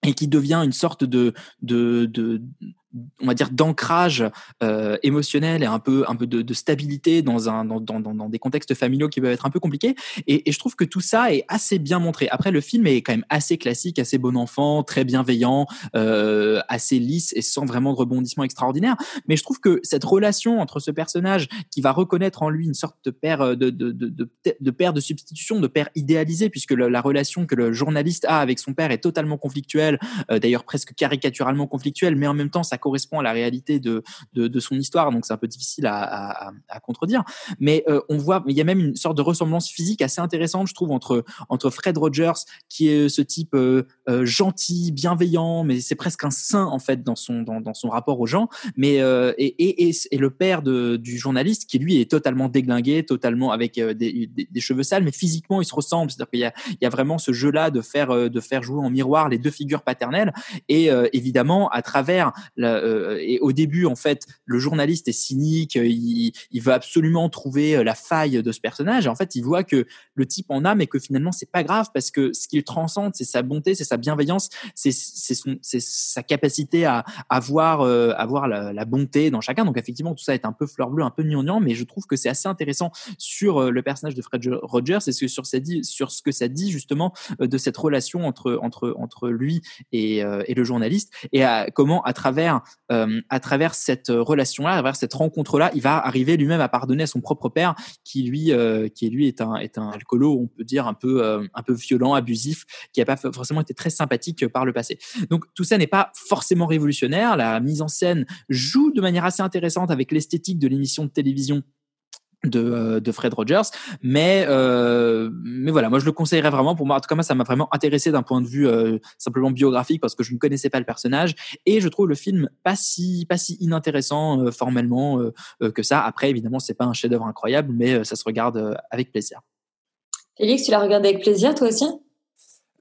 et qui devient une sorte de de, de on va dire d'ancrage euh, émotionnel et un peu un peu de, stabilité dans un dans, dans, dans, des contextes familiaux qui peuvent être un peu compliqués. Et, je trouve que tout ça est assez bien montré. Après le film est quand même assez classique assez bon enfant très bienveillant euh, assez lisse et sans vraiment de rebondissement extraordinaire mais je trouve que cette relation entre ce personnage qui va reconnaître en lui une sorte de père de de, de, de, père de substitution de père idéalisé puisque la relation que le journaliste a avec son père est totalement conflictuelle euh, d'ailleurs presque caricaturalement conflictuelle mais en même temps ça correspond à la réalité de, de, son histoire, donc c'est un peu difficile à, à, contredire. Mais euh, on voit, il y a même une sorte de ressemblance physique assez intéressante, je trouve, entre entre Fred Rogers, qui est ce type euh, euh, gentil, bienveillant, mais c'est presque un saint en fait dans son dans, dans son rapport aux gens, mais euh, et, et, le père du journaliste qui lui est totalement déglingué, totalement avec euh, des, cheveux sales, mais physiquement il se ressemble, c'est-à-dire qu'il y a y a vraiment ce jeu-là de faire euh, de faire jouer en miroir les deux figures paternelles. Et évidemment à travers la, euh, et au début, en fait, le journaliste est cynique, euh, il, il veut absolument trouver euh, la faille de ce personnage. Et en fait, il voit que le type en a, mais que finalement, c'est pas grave parce que ce qu'il transcende, c'est sa bonté, c'est sa bienveillance, c'est sa capacité à, à voir, euh, voir la, la, bonté dans chacun. Donc, effectivement, tout ça est un peu fleur bleue, un peu gnangnan, mais je trouve que c'est assez intéressant sur le personnage de Fred Rogers et sur, sur, dit, sur ce que ça dit justement de cette relation entre, entre, entre lui et, et le journaliste et à, comment, à travers euh, à travers cette relation-là, à travers cette rencontre-là, il va arriver lui-même à pardonner à son propre père, qui lui, euh, qui lui est un est un alcoolo, on peut dire un peu euh, un peu violent, abusif, qui n'a pas forcément été très sympathique par le passé. Donc tout ça n'est pas forcément révolutionnaire. La mise en scène joue de manière assez intéressante avec l'esthétique de l'émission de télévision de, de Fred Rogers. Mais euh, mais voilà moi je le conseillerais vraiment pour moi. En tout cas moi ça m'a vraiment intéressé d'un point de vue euh, simplement biographique parce que je ne connaissais pas le personnage. Et je trouve le film pas si pas si inintéressant euh, formellement euh, que ça. Après évidemment c'est pas un chef-d'œuvre incroyable mais ça se regarde avec plaisir. Félix tu l'as regardé avec plaisir toi aussi?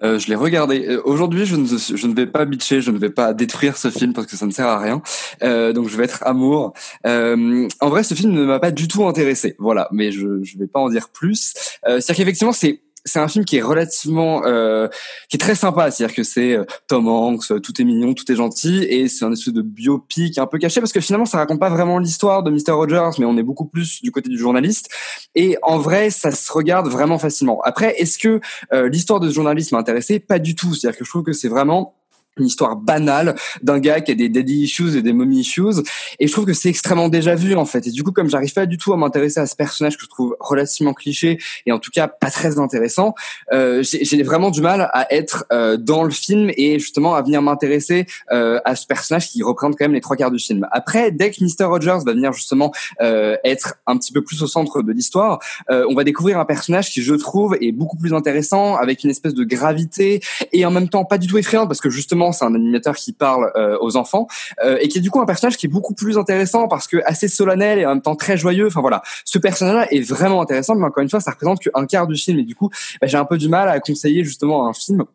Euh, je l'ai regardé. Euh, Aujourd'hui, je ne, je ne vais pas bitcher, je ne vais pas détruire ce film parce que ça ne sert à rien. Euh, donc, je vais être amour. Euh, en vrai, ce film ne m'a pas du tout intéressé. Voilà, mais je ne vais pas en dire plus. Euh, C'est-à-dire qu'effectivement, c'est c'est un film qui est relativement euh, qui est très sympa. C'est-à-dire que c'est euh, Tom Hanks euh, tout est mignon tout est gentil et c'est un espèce de biopic un peu caché parce que finalement ça raconte pas vraiment l'histoire de Mr Rogers mais on est beaucoup plus du côté du journaliste. Et en vrai ça se regarde vraiment facilement. Après est-ce que euh, l'histoire de ce journaliste m'a intéressé? Pas du tout. C'est-à-dire que je trouve que c'est vraiment une histoire banale d'un gars qui a des daddy issues et des mommy issues. Et je trouve que c'est extrêmement déjà vu en fait. Et du coup comme j'arrive pas du tout à m'intéresser à ce personnage que je trouve relativement cliché et en tout cas pas très intéressant euh, j'ai vraiment du mal à être euh, dans le film et justement à venir m'intéresser euh, à ce personnage qui représente quand même les trois quarts du film. Après dès que Mr Rogers va venir justement euh, être un petit peu plus au centre de l'histoire euh, on va découvrir un personnage qui je trouve est beaucoup plus intéressant avec une espèce de gravité et en même temps pas du tout effrayant parce que justement c'est un animateur qui parle euh, aux enfants euh, et qui est du coup un personnage qui est beaucoup plus intéressant parce que assez solennel et en même temps très joyeux. Enfin voilà, ce personnage-là est vraiment intéressant, mais encore une fois, ça représente qu'un quart du film et du coup, bah, j'ai un peu du mal à conseiller justement un film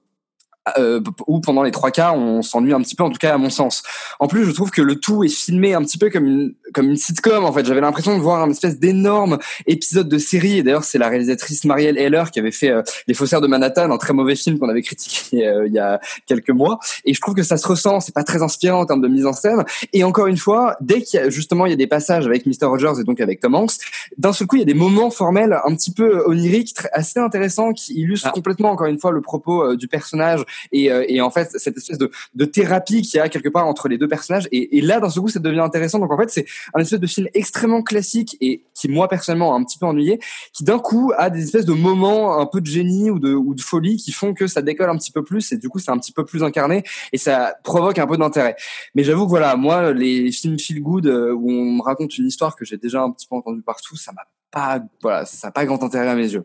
euh, où pendant les trois quarts on s'ennuie un petit peu en tout cas à mon sens. En plus je trouve que le tout est filmé un petit peu comme une comme une sitcom en fait. J'avais l'impression de voir un espèce d'énorme épisode de série et d'ailleurs c'est la réalisatrice Marielle Heller qui avait fait euh, Les Faussaires de Manhattan, un très mauvais film qu'on avait critiqué euh, il y a quelques mois et je trouve que ça se ressent, c'est pas très inspirant en termes de mise en scène et encore une fois dès qu'il y a justement il y a des passages avec Mr Rogers et donc avec Tom Hanks, d'un seul coup il y a des moments formels un petit peu oniriques assez intéressants qui illustrent complètement encore une fois le propos euh, du personnage et, euh, et en fait cette espèce de, thérapie qu'il y a quelque part entre les deux personnages et, là d'un seul coup ça devient intéressant. Donc en fait c'est un espèce de film extrêmement classique et qui moi personnellement a un petit peu ennuyé qui d'un coup a des espèces de moments un peu de génie ou de, folie qui font que ça décolle un petit peu plus et du coup c'est un petit peu plus incarné et ça provoque un peu d'intérêt. Mais j'avoue que voilà moi les films feel good euh, où on me raconte une histoire que j'ai déjà un petit peu entendue partout ça m'a pas voilà ça n'a pas grand intérêt à mes yeux.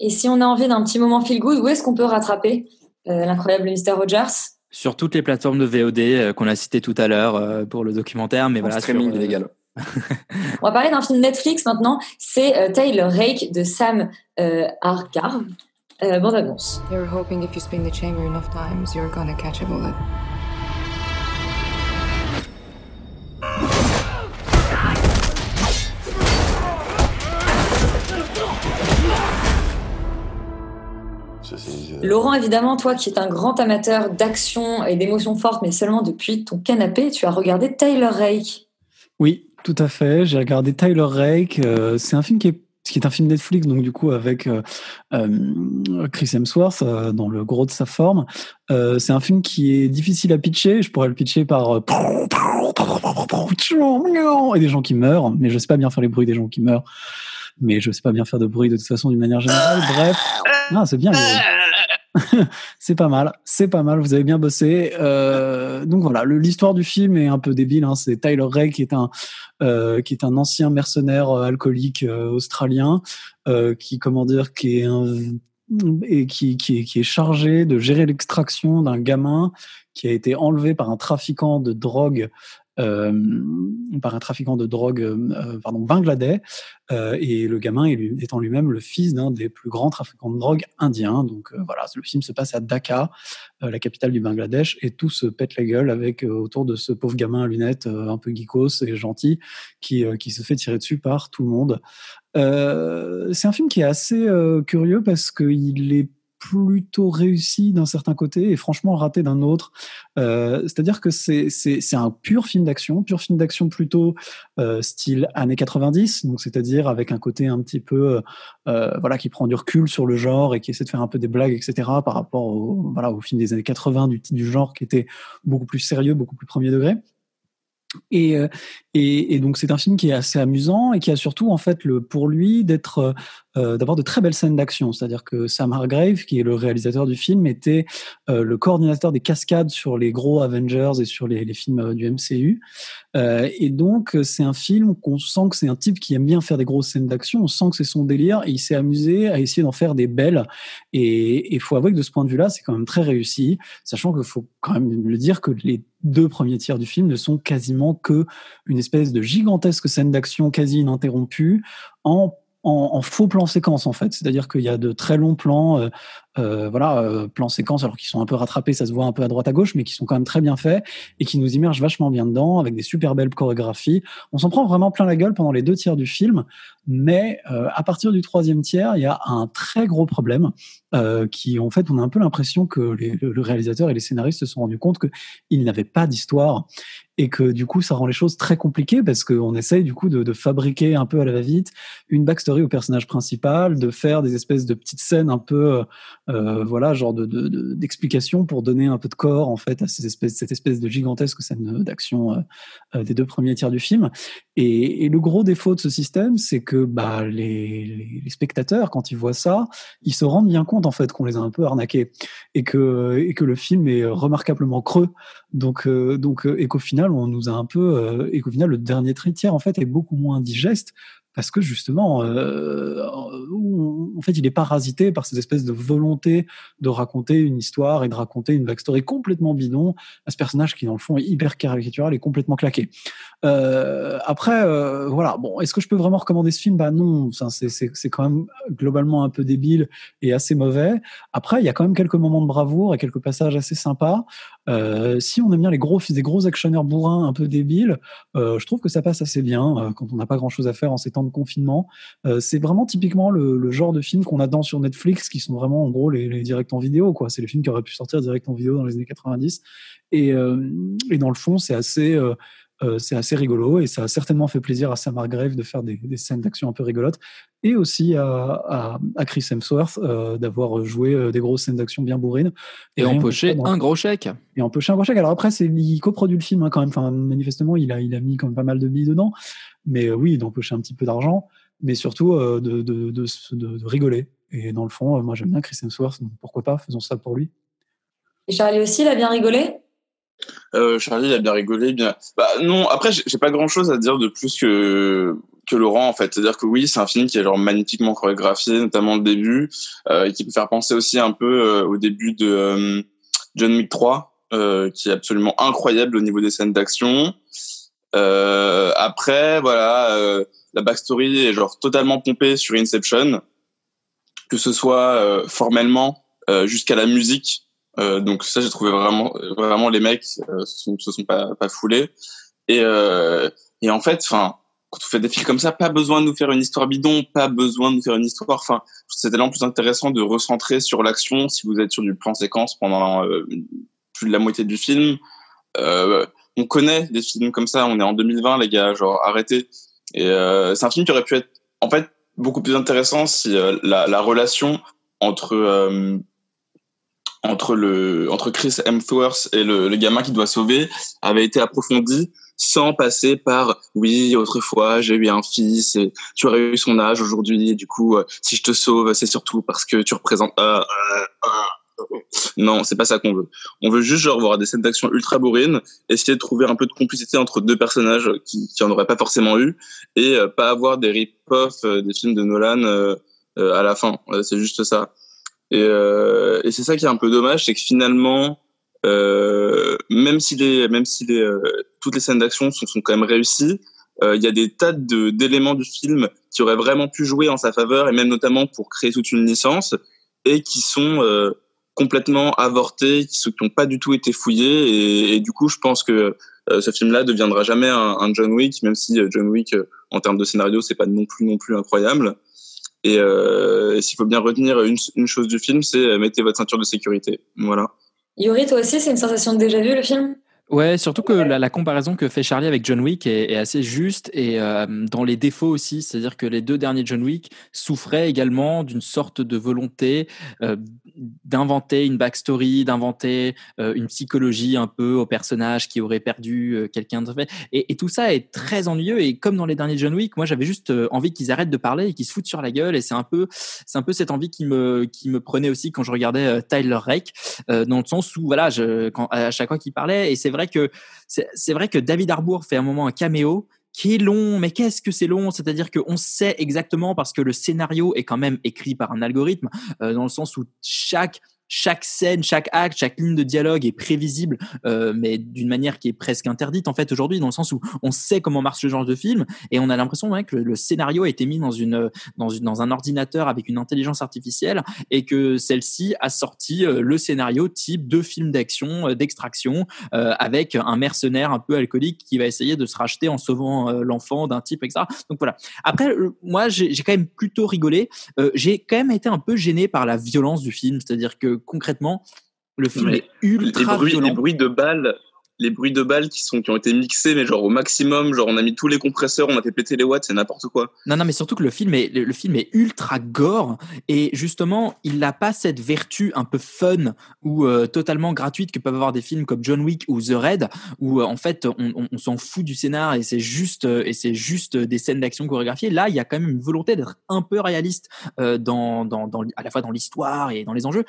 Et si on a envie d'un petit moment feel good, où est-ce qu'on peut rattraper? L'incroyable Mr. Rogers Sur toutes les plateformes de VOD euh, qu'on a citées tout à l'heure euh, pour le documentaire, mais En voilà. streaming sur, euh, illégal. On va parler d'un film Netflix maintenant. C'est euh, Taylor Rake de Sam euh. Euh, bande annonce. They were hoping if you spin the chamber enough times, you're gonna catch a bullet. Laurent, évidemment, toi qui es un grand amateur d'action et d'émotions fortes, mais seulement depuis ton canapé, tu as regardé Taylor Rake. Oui, tout à fait. J'ai regardé Tyler Rake. euh, c'est un film qui est qui est un film Netflix, donc du coup avec euh, euh, Chris Hemsworth dans le gros de sa forme. C'est un film qui est difficile à pitcher. Je pourrais le pitcher par et des gens qui meurent, mais je sais pas bien faire les bruits des gens qui meurent. Mais je sais pas bien faire de bruit de toute façon d'une manière générale. Bref, ah, c'est bien. c'est pas mal, c'est pas mal. Vous avez bien bossé. Euh, donc voilà, l'histoire du film est un peu débile. Hein. C'est Tyler Ray qui est un euh, qui est un ancien mercenaire euh, alcoolique australien qui comment dire qui est et qui, qui, est, chargé de gérer l'extraction d'un gamin qui a été enlevé par un trafiquant de drogue par un trafiquant de drogue euh, pardon, bangladais euh, et le gamin est lui- étant lui-même le fils d'un des plus grands trafiquants de drogue indiens. Donc euh, voilà, le film se passe à Dhaka, euh, la capitale du Bangladesh, et tout se pète la gueule avec euh, autour de ce pauvre gamin à lunettes euh, un peu geekos et gentil qui, euh, qui se fait tirer dessus par tout le monde. Euh, c'est un film qui est assez euh, curieux parce qu'il est plutôt réussi d'un certain côté et franchement raté d'un autre. Euh, C'est-à-dire que c'est un pur film d'action, pur film d'action plutôt euh, style années 90, donc c'est-à-dire avec un côté un petit peu euh, voilà qui prend du recul sur le genre et qui essaie de faire un peu des blagues etc par rapport au voilà au film des années 80 du du genre qui était beaucoup plus sérieux, beaucoup plus premier degré. Et, euh, et, donc c'est un film qui est assez amusant et qui a surtout en fait le pour lui d'être euh, d'avoir de très belles scènes d'action. C'est-à-dire que Sam Hargrave, qui est le réalisateur du film, était euh, le coordinateur des cascades sur les gros Avengers et sur les, films euh, du MCU. Euh, et donc c'est un film qu'on sent que c'est un type qui aime bien faire des grosses scènes d'action. On sent que c'est son délire et il s'est amusé à essayer d'en faire des belles. Et il faut avouer que de ce point de vue-là, c'est quand même très réussi, sachant qu'il faut quand même le dire que les deux premiers tiers du film ne sont quasiment que une espèce de gigantesque scène d'action quasi ininterrompue en en, faux plan séquence en fait, c'est-à-dire qu'il y a de très longs plans, euh, voilà, euh, plans séquences alors qu'ils sont un peu rattrapés, ça se voit un peu à droite à gauche, mais qui sont quand même très bien faits et qui nous immergent vachement bien dedans avec des super belles chorégraphies. On s'en prend vraiment plein la gueule pendant les deux tiers du film, mais euh, à partir du troisième tiers, il y a un très gros problème euh, qui, en fait, on a un peu l'impression que le réalisateur et les scénaristes se sont rendus compte qu'ils n'avaient pas d'histoire et que du coup ça rend les choses très compliquées parce qu'on essaye du coup de, de, fabriquer un peu à la va-vite une backstory au personnage principal, de faire des espèces de petites scènes un peu euh, voilà genre de, d'explications de, pour donner un peu de corps en fait à ces espèces, cette espèce de gigantesque scène d'action euh, des deux premiers tiers du film. Et, et, le gros défaut de ce système, c'est que bah, les, les, spectateurs quand ils voient ça, ils se rendent bien compte en fait qu'on les a un peu arnaqués et que et que le film est remarquablement creux. Donc euh, donc et qu'au final on nous a un peu euh, et qu'au final le dernier tiers en fait est beaucoup moins digeste parce que justement, euh, en fait, il est parasité par cette espèce de volonté de raconter une histoire et de raconter une backstory complètement bidon à ce personnage qui, dans le fond, est hyper caricatural et complètement claqué. Euh, après, euh, voilà. Bon, est-ce que je peux vraiment recommander ce film? Bah non, c'est quand même globalement un peu débile et assez mauvais. Après, il y a quand même quelques moments de bravoure et quelques passages assez sympas. Euh, si on aime bien les gros, des gros actionneurs bourrins un peu débiles, euh, je trouve que ça passe assez bien euh, quand on n'a pas grand-chose à faire en ces temps de confinement. C'est vraiment typiquement le, genre de film qu'on attend sur Netflix, qui sont vraiment en gros les, les directs en vidéo. quoi. C'est les films qui auraient pu sortir direct en vidéo dans les années 90. Et, et dans le fond, c'est assez, euh, c'est assez rigolo et ça a certainement fait plaisir à Sam Hargrave de faire des, des scènes d'action un peu rigolotes et aussi à, à, à Chris Hemsworth euh, d'avoir joué euh, des grosses scènes d'action bien bourrines. Et que empoché un gros chèque. et empoché un gros chèque. Alors après, c'est, il coproduit le film hein, quand même. Enfin, manifestement, il a, il a mis quand même pas mal de billes dedans. Mais euh, oui, d'empocher un petit peu d'argent, mais surtout euh, de, de, de, de- de rigoler. Et dans le fond, euh, moi j'aime bien Chris Hemsworth, donc pourquoi pas, faisons ça pour lui. Et Charlie aussi, il a bien rigolé? Euh, Charlie, a bien rigolé, bien. Bah non, après j'ai pas grand chose à dire de plus que que Laurent en fait. C'est-à-dire que oui, c'est un film qui est genre magnifiquement chorégraphié, notamment le début, euh, et qui peut faire penser aussi un peu euh, au début de euh, John Wick 3, euh, qui est absolument incroyable au niveau des scènes d'action. Euh, après, voilà, la backstory est genre totalement pompée sur Inception, que ce soit formellement jusqu'à la musique. Euh, donc ça, j'ai trouvé vraiment, vraiment les mecs euh, se sont, pas, foulés. Et, euh, et en fait, enfin, quand on fait des films comme ça, pas besoin de nous faire une histoire bidon, pas besoin de nous faire une histoire. Enfin, c'est tellement plus intéressant de recentrer sur l'action si vous êtes sur du plan séquence pendant plus de la moitié du film. On connaît des films comme ça. On est en 2020, les gars. Genre, arrêtez. Et c'est un film qui aurait pu être, en fait, beaucoup plus intéressant si la, la relation entre entre le entre Chris Hemsworth et le, le gamin qui doit sauver avait été approfondie sans passer par oui autrefois j'ai eu un fils et tu aurais eu son âge aujourd'hui du coup euh, si je te sauve c'est surtout parce que tu représentes euh, euh, euh. non c'est pas ça qu'on veut. On veut juste genre voir des scènes d'action ultra bourrines essayer de trouver un peu de complicité entre deux personnages qui qui en auraient pas forcément eu et euh, pas avoir des rip-off des films de Nolan à la fin. C'est juste ça et, euh, et c'est ça qui est un peu dommage, c'est que finalement, euh, même si les, même si les, euh, toutes les scènes d'action sont, quand même réussies, euh, il y a des tas de d'éléments du film qui auraient vraiment pu jouer en sa faveur et même notamment pour créer toute une licence et qui sont euh, complètement avortés, qui n'ont pas du tout été fouillés et, et du coup, je pense que euh, ce film-là deviendra jamais un, un John Wick, même si John Wick, en termes de scénario, c'est pas non plus non plus incroyable. Et, euh, s'il faut bien retenir une, une chose du film, c'est euh, mettez votre ceinture de sécurité. Voilà. Yuri, toi aussi, c'est une sensation déjà vu le film? Ouais, surtout que la, la comparaison que fait Charlie avec John Wick est, est assez juste et euh, dans les défauts aussi, c'est-à-dire que les deux derniers John Wick souffraient également d'une sorte de volonté euh, d'inventer une backstory, d'inventer euh, une psychologie un peu au personnage qui aurait perdu euh, quelqu'un de et, et tout ça est très ennuyeux. Et comme dans les derniers John Wick, moi j'avais juste euh, envie qu'ils arrêtent de parler et qu'ils se foutent sur la gueule. Et c'est un peu c'est un peu cette envie qui me qui me prenait aussi quand je regardais euh, Tyler Rake euh, dans le sens où voilà, je quand à chaque fois qu'il parlait. Et c'est vrai que c'est vrai que David Harbour fait un moment un caméo qui est long, mais qu'est-ce que c'est long? C'est-à-dire qu'on sait exactement parce que le scénario est quand même écrit par un algorithme, euh, dans le sens où chaque chaque scène, chaque acte, chaque ligne de dialogue est prévisible, euh, mais d'une manière qui est presque interdite en fait aujourd'hui, dans le sens où on sait comment marche ce genre de film et on a l'impression ouais, que le, scénario a été mis dans une dans une dans un ordinateur avec une intelligence artificielle et que celle-ci a sorti euh, le scénario type de film d'action, euh, d'extraction, euh, avec un mercenaire un peu alcoolique qui va essayer de se racheter en sauvant euh, l'enfant d'un type, etc. Donc voilà. Après, moi, j'ai quand même plutôt rigolé. J'ai quand même été un peu gêné par la violence du film, c'est-à-dire que concrètement, le film Mais est ultra les bruits, violent. les bruits de balles, les bruits de balles qui sont qui ont été mixés, mais genre au maximum, genre on a mis tous les compresseurs, on a fait péter les watts, c'est n'importe quoi. Non, non, mais surtout que le film est, le, film est ultra gore et justement, il n'a pas cette vertu un peu fun ou euh, totalement gratuite que peuvent avoir des films comme John Wick ou The Raid, où euh, en fait on, s'en fout du scénar et c'est juste euh, et c'est juste des scènes d'action chorégraphiées. Là, il y a quand même une volonté d'être un peu réaliste dans, dans, à la fois dans l'histoire et dans les enjeux.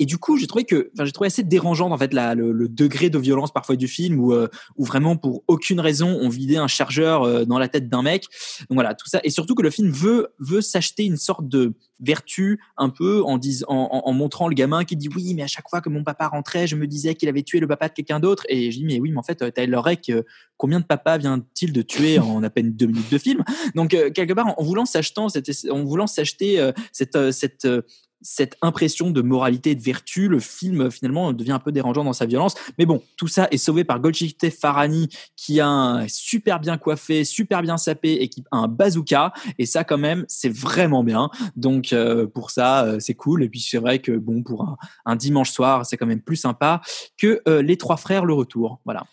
Et du coup, j'ai trouvé que, j'ai trouvé assez dérangeant en fait la, le, degré de violence parfois du film euh, où vraiment pour aucune raison on vidait un chargeur euh, dans la tête d'un mec. Donc voilà, tout ça. Et surtout que le film veut, veut s'acheter une sorte de vertu un peu en, dis, en, montrant le gamin qui dit oui, mais à chaque fois que mon papa rentrait, je me disais qu'il avait tué le papa de quelqu'un d'autre. Et je dis mais oui, mais en fait, Tyler Rake, euh, combien de papas vient-il de tuer en à peine deux minutes de film? Donc euh, quelque part, en voulant s'acheter cette, s'acheter euh, cette, euh, cette euh, cette impression de moralité et de vertu, le film euh, finalement devient un peu dérangeant dans sa violence. Mais bon, tout ça est sauvé par Golshifteh Farhani qui a un super bien coiffé, super bien sapé et qui a un bazooka. Et ça quand même, c'est vraiment bien. Donc euh, pour ça, euh, c'est cool. Et puis c'est vrai que bon, pour un, dimanche soir, c'est quand même plus sympa que les trois frères le retour. Voilà.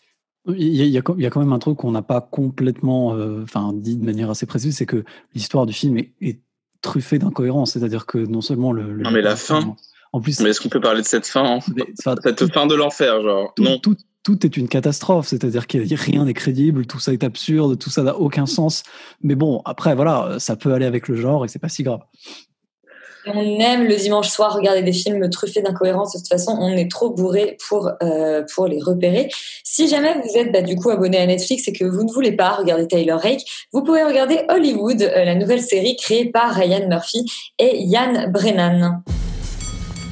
Il y, a, quand même un truc qu'on n'a pas complètement dit de manière assez précise, c'est que l'histoire du film est truffée d'incohérences. C'est-à-dire que non seulement le. le Non, mais la fin. En plus, Mais est-ce qu'on peut parler de cette fin, hein cette fin de l'enfer, genre tout, Non. tout, tout est une catastrophe, c'est-à-dire qu'il y a rien n'est crédible, tout ça est absurde, tout ça n'a aucun sens. Mais bon, après, voilà, ça peut aller avec le genre et c'est pas si grave. On aime le dimanche soir regarder des films truffés d'incohérences. De toute façon, on est trop bourré pour euh, pour les repérer. Si jamais vous êtes bah, du coup abonné à Netflix et que vous ne voulez pas regarder Tyler Rake, vous pouvez regarder Hollywood, euh, la nouvelle série créée par Ryan Murphy et Ian Brennan.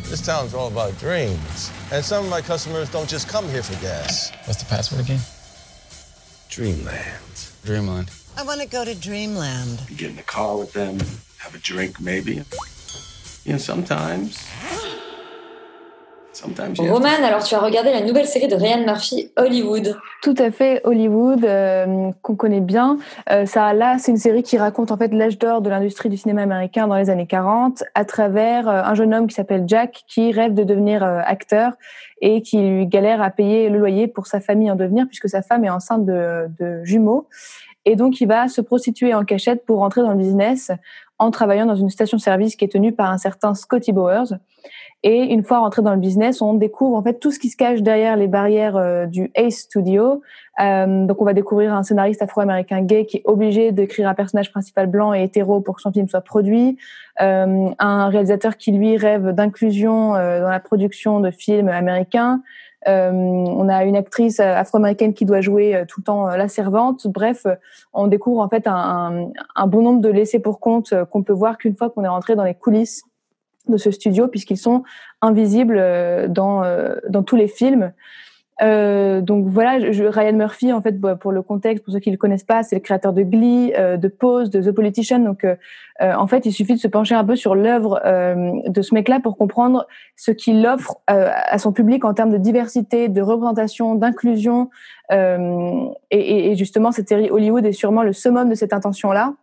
This town's all about dreams. And some of my customers don't just come here for gas. What's the password again? Dreamland. Dreamland. I want to go to Dreamland. You get in the car with them, have a drink maybe? Know, sometimes. Sometimes Roman, alors tu as regardé la nouvelle série de Ryan Murphy, Hollywood. Tout à fait, Hollywood, euh, qu'on connaît bien. Euh, ça, là, c'est une série qui raconte en fait l'âge d'or de l'industrie du cinéma américain dans les années 40, à travers euh, un jeune homme qui s'appelle Jack, qui rêve de devenir euh, acteur et qui lui galère à payer le loyer pour sa famille en devenir, puisque sa femme est enceinte de, de jumeaux. Et donc, il va se prostituer en cachette pour rentrer dans le business en travaillant dans une station-service qui est tenue par un certain Scotty Bowers. Et une fois rentré dans le business, on découvre en fait tout ce qui se cache derrière les barrières euh, du Ace Studio. Euh, donc, on va découvrir un scénariste afro-américain gay qui est obligé d'écrire un personnage principal blanc et hétéro pour que son film soit produit. Euh, un réalisateur qui lui rêve d'inclusion dans la production de films américains. Euh, on a une actrice afro-américaine qui doit jouer euh, tout le temps euh, la servante. Bref, euh, on découvre en fait un, un, bon nombre de laissés pour compte euh, qu'on peut voir qu'une fois qu'on est rentré dans les coulisses de ce studio, puisqu'ils sont invisibles euh, dans, euh, dans tous les films. Euh, donc voilà, je, Ryan Murphy, en fait, bah, pour le contexte, pour ceux qui le connaissent pas, c'est le créateur de Glee, euh, de Pose, de The Politician. Donc, euh, euh, en fait, il suffit de se pencher un peu sur l'œuvre euh, de ce mec-là pour comprendre ce qu'il offre euh, à son public en termes de diversité, de représentation, d'inclusion. Et, et justement, cette série Hollywood est sûrement le summum de cette intention-là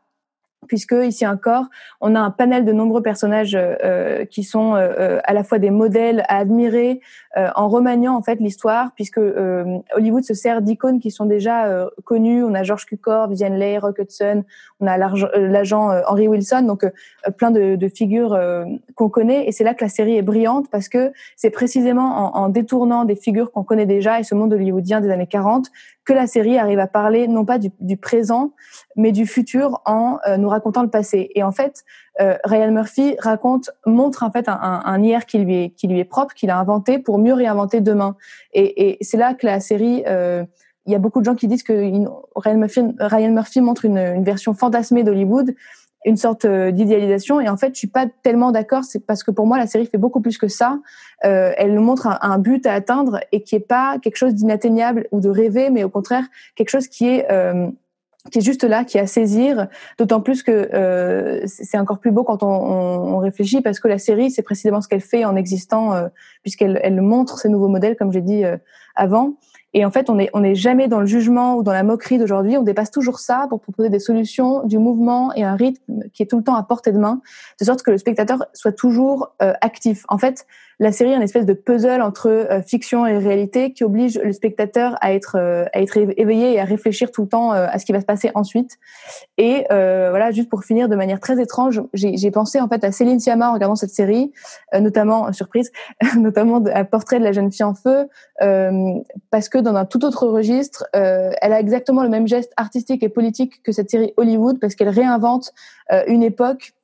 puisque ici encore, on a un panel de nombreux personnages euh, qui sont euh, à la fois des modèles à admirer euh, en remaniant en fait l'histoire, puisque euh, Hollywood se sert d'icônes qui sont déjà euh, connues. On a George Cukor, Vivian Leigh, Rock Hudson, on a l'agent euh, Henry Wilson, donc euh, plein de, de figures euh, qu'on connaît. Et c'est là que la série est brillante parce que c'est précisément en, en détournant des figures qu'on connaît déjà et ce monde hollywoodien des années 40 que la série arrive à parler non pas du, du présent, mais du futur en euh, nous racontant le passé. Et en fait, euh, Ryan Murphy raconte, montre en fait un, un, un hier qui lui est qui lui est propre, qu'il a inventé pour mieux réinventer demain. Et, et c'est là que la série euh, il y a beaucoup de gens qui disent que Ryan Murphy, Ryan Murphy montre une, une version fantasmée d'Hollywood, une sorte euh, d'idéalisation. Et en fait, je suis pas tellement d'accord. C'est parce que pour moi, la série fait beaucoup plus que ça. Euh, elle nous montre un, but à atteindre et qui est pas quelque chose d'inatteignable ou de rêver, mais au contraire quelque chose qui est euh, qui est juste là, qui est à saisir. D'autant plus que euh, c'est encore plus beau quand on, on, on, réfléchit, parce que la série, c'est précisément ce qu'elle fait en existant, euh, puisqu'elle elle montre ces nouveaux modèles, comme j'ai dit euh, avant. Et en fait, on n'est on est jamais dans le jugement ou dans la moquerie d'aujourd'hui. On dépasse toujours ça pour proposer des solutions, du mouvement et un rythme qui est tout le temps à portée de main, de sorte que le spectateur soit toujours euh, actif. En fait, la série est une espèce de puzzle entre euh, fiction et réalité qui oblige le spectateur à être euh, à être éveillé et à réfléchir tout le temps euh, à ce qui va se passer ensuite. Et voilà, juste pour finir de manière très étrange, j'ai pensé en fait à Céline Sciamma en regardant cette série, notamment surprise, notamment à Portrait de la jeune fille en feu, parce que dans un tout autre registre, elle a exactement le même geste artistique et politique que cette série Hollywood, parce qu'elle réinvente une époque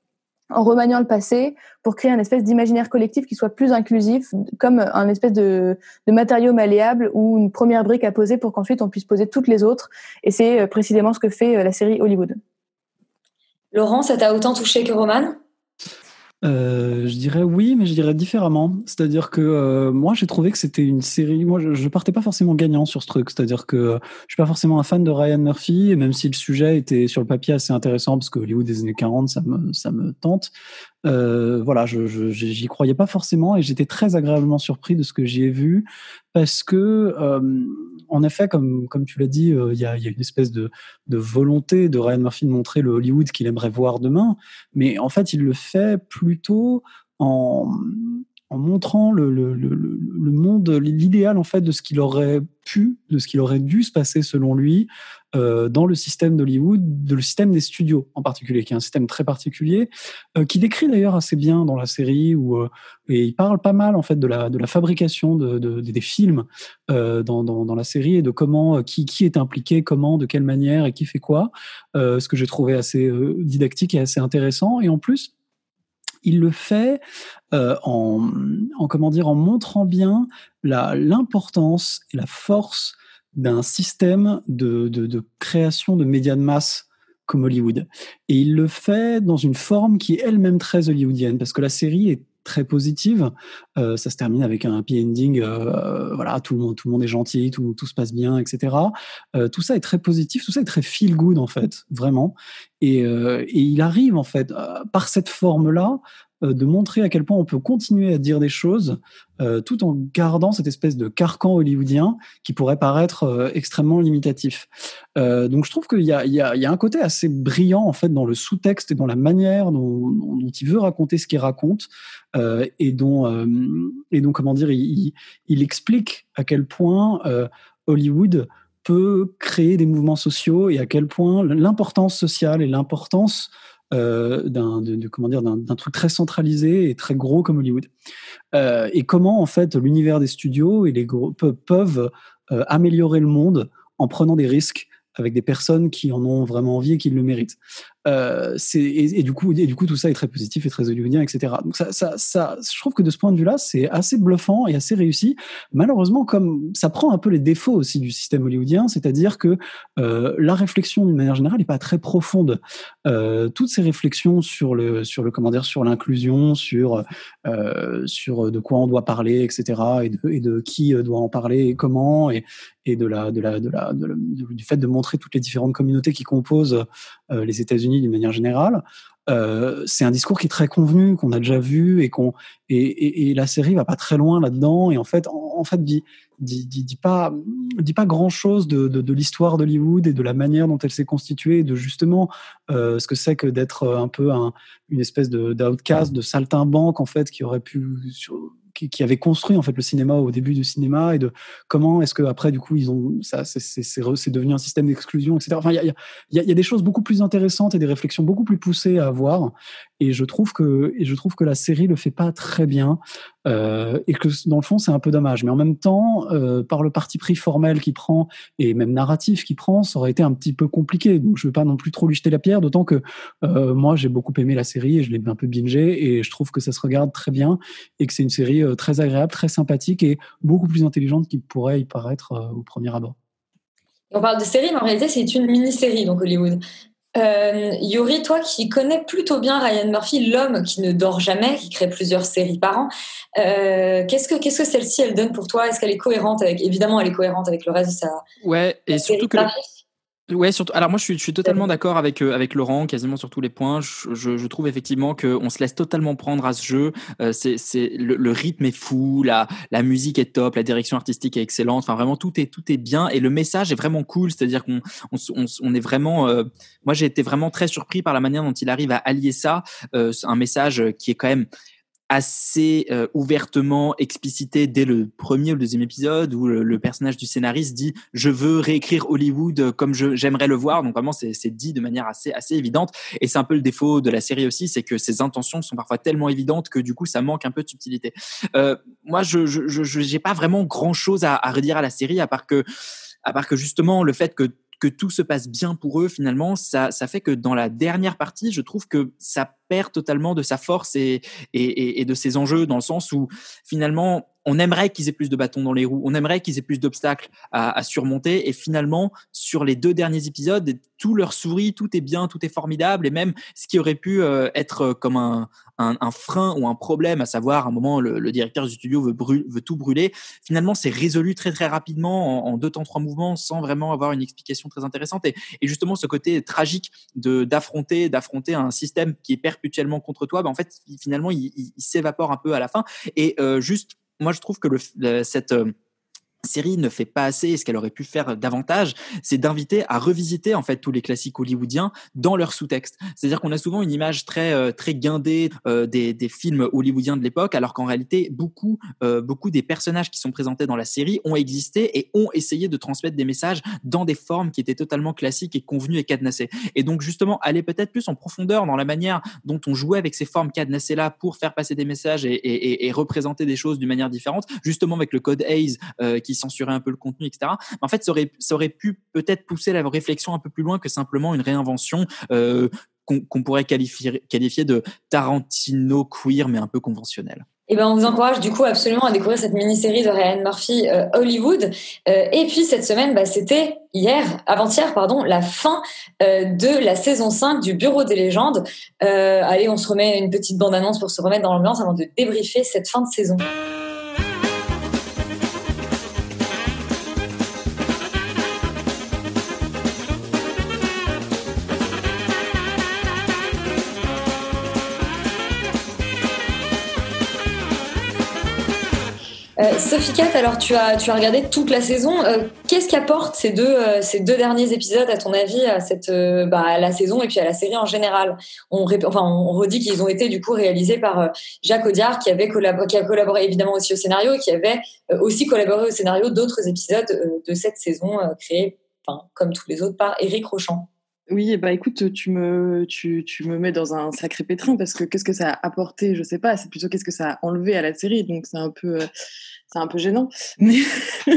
en remaniant le passé pour créer un espèce d'imaginaire collectif qui soit plus inclusif, comme un espèce de, matériau malléable ou une première brique à poser pour qu'ensuite on puisse poser toutes les autres. Et c'est euh, précisément ce que fait euh, la série Hollywood. Laurent, ça t'a autant touché que Roman? Euh, je dirais oui, mais je dirais différemment. C'est-à-dire que euh, moi, j'ai trouvé que c'était une série. Moi, je, je partais pas forcément gagnant sur ce truc. C'est-à-dire que euh, je suis pas forcément un fan de Ryan Murphy, et même si le sujet était sur le papier assez intéressant, parce que Hollywood des années 40, ça me, ça me tente. Euh, voilà, je, je, j'y croyais pas forcément, et j'étais très agréablement surpris de ce que j'y ai vu, parce que, euh, en effet, comme, comme tu l'as dit, euh, il y, a, une espèce de, de volonté de Ryan Murphy de montrer le Hollywood qu'il aimerait voir demain, mais en fait, il le fait plutôt en, en montrant le, monde, l'idéal en fait de ce qu'il aurait pu, de ce qu'il aurait dû se passer selon lui euh, dans le système d'Hollywood, de le système des studios en particulier, qui est un système très particulier, euh, qui décrit d'ailleurs assez bien dans la série où euh, et il parle pas mal en fait de la de la fabrication de, de, des films dans, dans, dans la série et de comment qui qui est impliqué, comment, de quelle manière et qui fait quoi, ce que j'ai trouvé assez didactique et assez intéressant. Et en plus il le fait euh, en, en, comment dire, en montrant bien l'importance et la force d'un système de, de, de, création de médias de masse comme Hollywood. Et il le fait dans une forme qui est elle-même très hollywoodienne, parce que la série est très positive. Euh, ça se termine avec un happy ending. Euh, voilà, tout le monde, tout le monde est gentil, tout, se passe bien, etc. Euh, tout ça est très positif, tout ça est très feel good en fait, vraiment. Et, et il arrive en fait par cette forme-là de montrer à quel point on peut continuer à dire des choses euh, tout en gardant cette espèce de carcan hollywoodien qui pourrait paraître euh, extrêmement limitatif. Euh, donc je trouve qu'il y, y, y a, un côté assez brillant en fait dans le sous-texte et dans la manière dont, il veut raconter ce qu'il raconte et dont et comment dire il, il, explique à quel point Hollywood peut créer des mouvements sociaux et à quel point l'importance sociale et l'importance euh, d'un de, d'un truc très centralisé et très gros comme Hollywood. Euh, et comment en fait l'univers des studios et les gros, peuvent, peuvent euh, améliorer le monde en prenant des risques avec des personnes qui en ont vraiment envie et qui le méritent. Euh, et, et, du coup, et du coup, tout ça est très positif et très hollywoodien, etc. Donc ça, ça, ça, je trouve que de ce point de vue-là, c'est assez bluffant et assez réussi. Malheureusement, comme ça prend un peu les défauts aussi du système hollywoodien, c'est-à-dire que euh, la réflexion d'une manière générale n'est pas très profonde. Euh, toutes ces réflexions sur le, sur le comment dire, sur l'inclusion, sur euh, sur de quoi on doit parler, etc. Et de, et de qui doit en parler et comment et, et de la, de la, de la, du fait de montrer toutes les différentes communautés qui composent euh, les États-Unis d'une manière générale. Euh, c'est un discours qui est très convenu, qu'on a déjà vu et et, et, et, la série va pas très loin là-dedans et en fait en, fait dit, dit, pas dit pas grand chose de, de, l'histoire d'Hollywood et de la manière dont elle s'est constituée de justement euh, ce que c'est que d'être un peu un, une espèce de d'outcast de saltimbanque en fait qui aurait pu qui, avait construit en fait le cinéma au début du cinéma et de comment est-ce que après du coup ils ont ça c'est devenu un système d'exclusion etc enfin il y, a, y a des choses beaucoup plus intéressantes et des réflexions beaucoup plus poussées à avoir et je trouve que je trouve que la série le fait pas très bien euh, et que dans le fond c'est un peu dommage. Mais en même temps euh, par le parti pris formel qui prend et même narratif qui prend ça aurait été un petit peu compliqué. Donc je veux pas non plus trop lui jeter la pierre d'autant que euh, moi j'ai beaucoup aimé la série et je l'ai un peu bingé et je trouve que ça se regarde très bien et que c'est une série très agréable très sympathique et beaucoup plus intelligente qu'il pourrait y paraître au premier abord. On parle de série, mais en réalité, c'est une mini-série, donc Hollywood. Euh, Yuri, toi qui connais plutôt bien Ryan Murphy, l'homme qui ne dort jamais, qui crée plusieurs séries par an, euh, qu'est-ce que qu'est-ce que celle-ci elle donne pour toi? Est-ce qu'elle est cohérente avec évidemment elle est cohérente avec le reste de sa Ouais, et surtout que Ouais, surtout. Alors moi, je suis, je suis totalement d'accord avec euh, avec Laurent, quasiment sur tous les points. Je, je, je trouve effectivement que on se laisse totalement prendre à ce jeu. Euh, c'est, c'est le, le, rythme est fou, la la musique est top, la direction artistique est excellente. Enfin, vraiment tout est tout est bien et le message est vraiment cool. C'est-à-dire qu'on on, on, on, est vraiment. Euh, moi, j'ai été vraiment très surpris par la manière dont il arrive à allier ça, euh, un message qui est quand même assez euh, ouvertement explicité dès le premier ou le deuxième épisode où le, personnage du scénariste dit je veux réécrire Hollywood comme j'aimerais le voir donc vraiment c'est dit de manière assez assez évidente. Et c'est un peu le défaut de la série aussi c'est que ses intentions sont parfois tellement évidentes que du coup ça manque un peu de subtilité. Euh, moi je je j'ai pas vraiment grand chose à, à redire à la série à part que à part que justement le fait que que tout se passe bien pour eux finalement, ça, ça fait que dans la dernière partie, je trouve que ça perd totalement de sa force et, et, et- et de ses enjeux dans le sens où finalement on aimerait qu'ils aient plus de bâtons dans les roues, on aimerait qu'ils aient plus d'obstacles à, à surmonter. Et finalement sur les deux derniers épisodes, tout leur sourit, tout est bien, tout est formidable. Et même ce qui aurait pu euh, être euh, comme un, un, un frein ou un problème, à savoir à un moment le, le directeur du studio veut, veut tout brûler, finalement c'est résolu très très rapidement en, en deux temps trois mouvements sans vraiment avoir une explication très intéressante. Et, et justement ce côté tragique de d'affronter d'affronter un système qui est perpétuellement contre toi, ben en fait finalement il, il- il s'évapore un peu à la fin. Et euh, juste moi je trouve que le, cette euh, série ne fait pas assez et ce qu'elle aurait pu faire davantage, c'est d'inviter à revisiter en fait tous les classiques hollywoodiens dans leur sous-texte. C'est-à-dire qu'on a souvent une image très euh, très guindée euh, des, des films hollywoodiens de l'époque, alors qu'en réalité beaucoup euh, beaucoup des personnages qui sont présentés dans la série ont existé et ont essayé de transmettre des messages dans des formes qui étaient totalement classiques et convenues et cadenassées. Et donc justement aller peut-être plus en profondeur dans la manière dont on jouait avec ces formes cadenassées là pour faire passer des messages et, et, et- représenter des choses d'une manière différente, justement avec le code Hayes euh, qui censurait un peu le contenu, etc. Mais en fait, ça aurait, pu peut-être pousser la réflexion un peu plus loin que simplement une réinvention euh, qu'on pourrait qualifier, de Tarantino queer, mais un peu conventionnel. Eh ben, on vous encourage du coup absolument à découvrir cette mini-série de Ryan Murphy euh, Hollywood. Euh, et puis cette semaine, bah, c'était hier, avant-hier, pardon, la fin de la saison 5 du Bureau des légendes. Allez, on se remet une petite bande-annonce pour se remettre dans l'ambiance avant de débriefer cette fin de saison. Sophie Cat, alors tu as, tu as regardé toute la saison. Euh, Qu'est-ce qu'apportent ces deux, euh, ces deux derniers épisodes, à ton avis, à, cette, euh, bah, la saison et puis à la série en général? On, redit qu'ils ont été du coup réalisés par Jacques Audiard, qui, avait qui a collaboré évidemment aussi au scénario et qui avait aussi collaboré au scénario d'autres épisodes de cette saison créés, comme tous les autres, par Éric Rochant. Oui, bah écoute, tu me, tu, tu me mets dans un sacré pétrin parce que qu'est-ce que ça a apporté, je sais pas, c'est plutôt qu'est-ce que ça a enlevé à la série, donc c'est un peu, c'est un peu gênant. Mais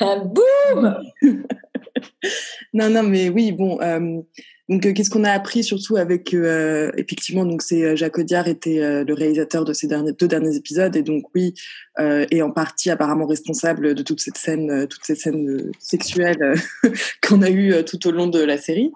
boum Non, non, mais oui, bon. euh, donc, euh, qu'est-ce qu'on a appris surtout avec euh, effectivement, donc c'est Jacques Audiard était le réalisateur de ces derniers deux derniers épisodes et donc oui, est en partie apparemment responsable de toute cette scène, toute cette scène sexuelle qu'on a eu tout au long de la série,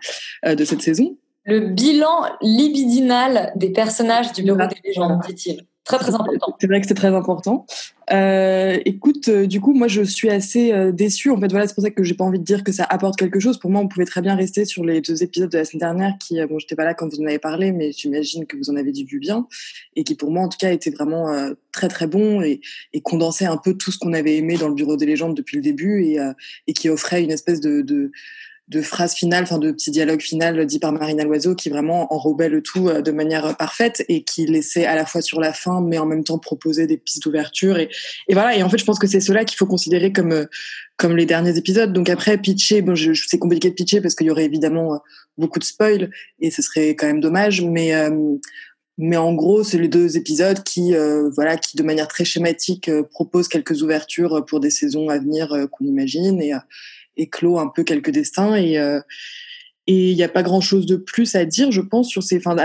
de cette saison. Le bilan libidinal des personnages du Bureau des légendes, dit-il. Très, très important. C'est vrai que c'est très important. Euh, écoute, euh, du coup, moi, je suis assez euh, déçue. En fait, voilà, c'est pour ça que j'ai pas envie de dire que ça apporte quelque chose. Pour moi, on pouvait très bien rester sur les deux épisodes de la semaine dernière, qui, euh, bon, j'étais pas là quand vous en avez parlé, mais j'imagine que vous en avez dit du bien, et qui, pour moi, en tout cas, étaient vraiment euh, très très bons et, et condensaient un peu tout ce qu'on avait aimé dans le Bureau des légendes depuis le début, et, euh, et qui offrait une espèce de, de de phrases finales, enfin de petits dialogues finales dit par Marina Loiseau qui vraiment enrobait le tout euh, de manière parfaite et qui laissait à la fois sur la fin mais en même temps proposer des pistes d'ouverture et, voilà. Et en fait je pense que c'est cela qu'il faut considérer comme euh, comme les derniers épisodes. Donc après pitcher bon je, je- c'est compliqué de pitcher parce qu'il y aurait évidemment euh, beaucoup de spoil et ce serait quand même dommage mais euh, mais en gros, c'est les deux épisodes qui, euh, voilà, qui de manière très schématique euh, proposent quelques ouvertures pour des saisons à venir euh, qu'on imagine et, euh, et clôt un peu quelques destins. Et euh, et il n'y a pas grand chose de plus à dire, je pense, sur ces fins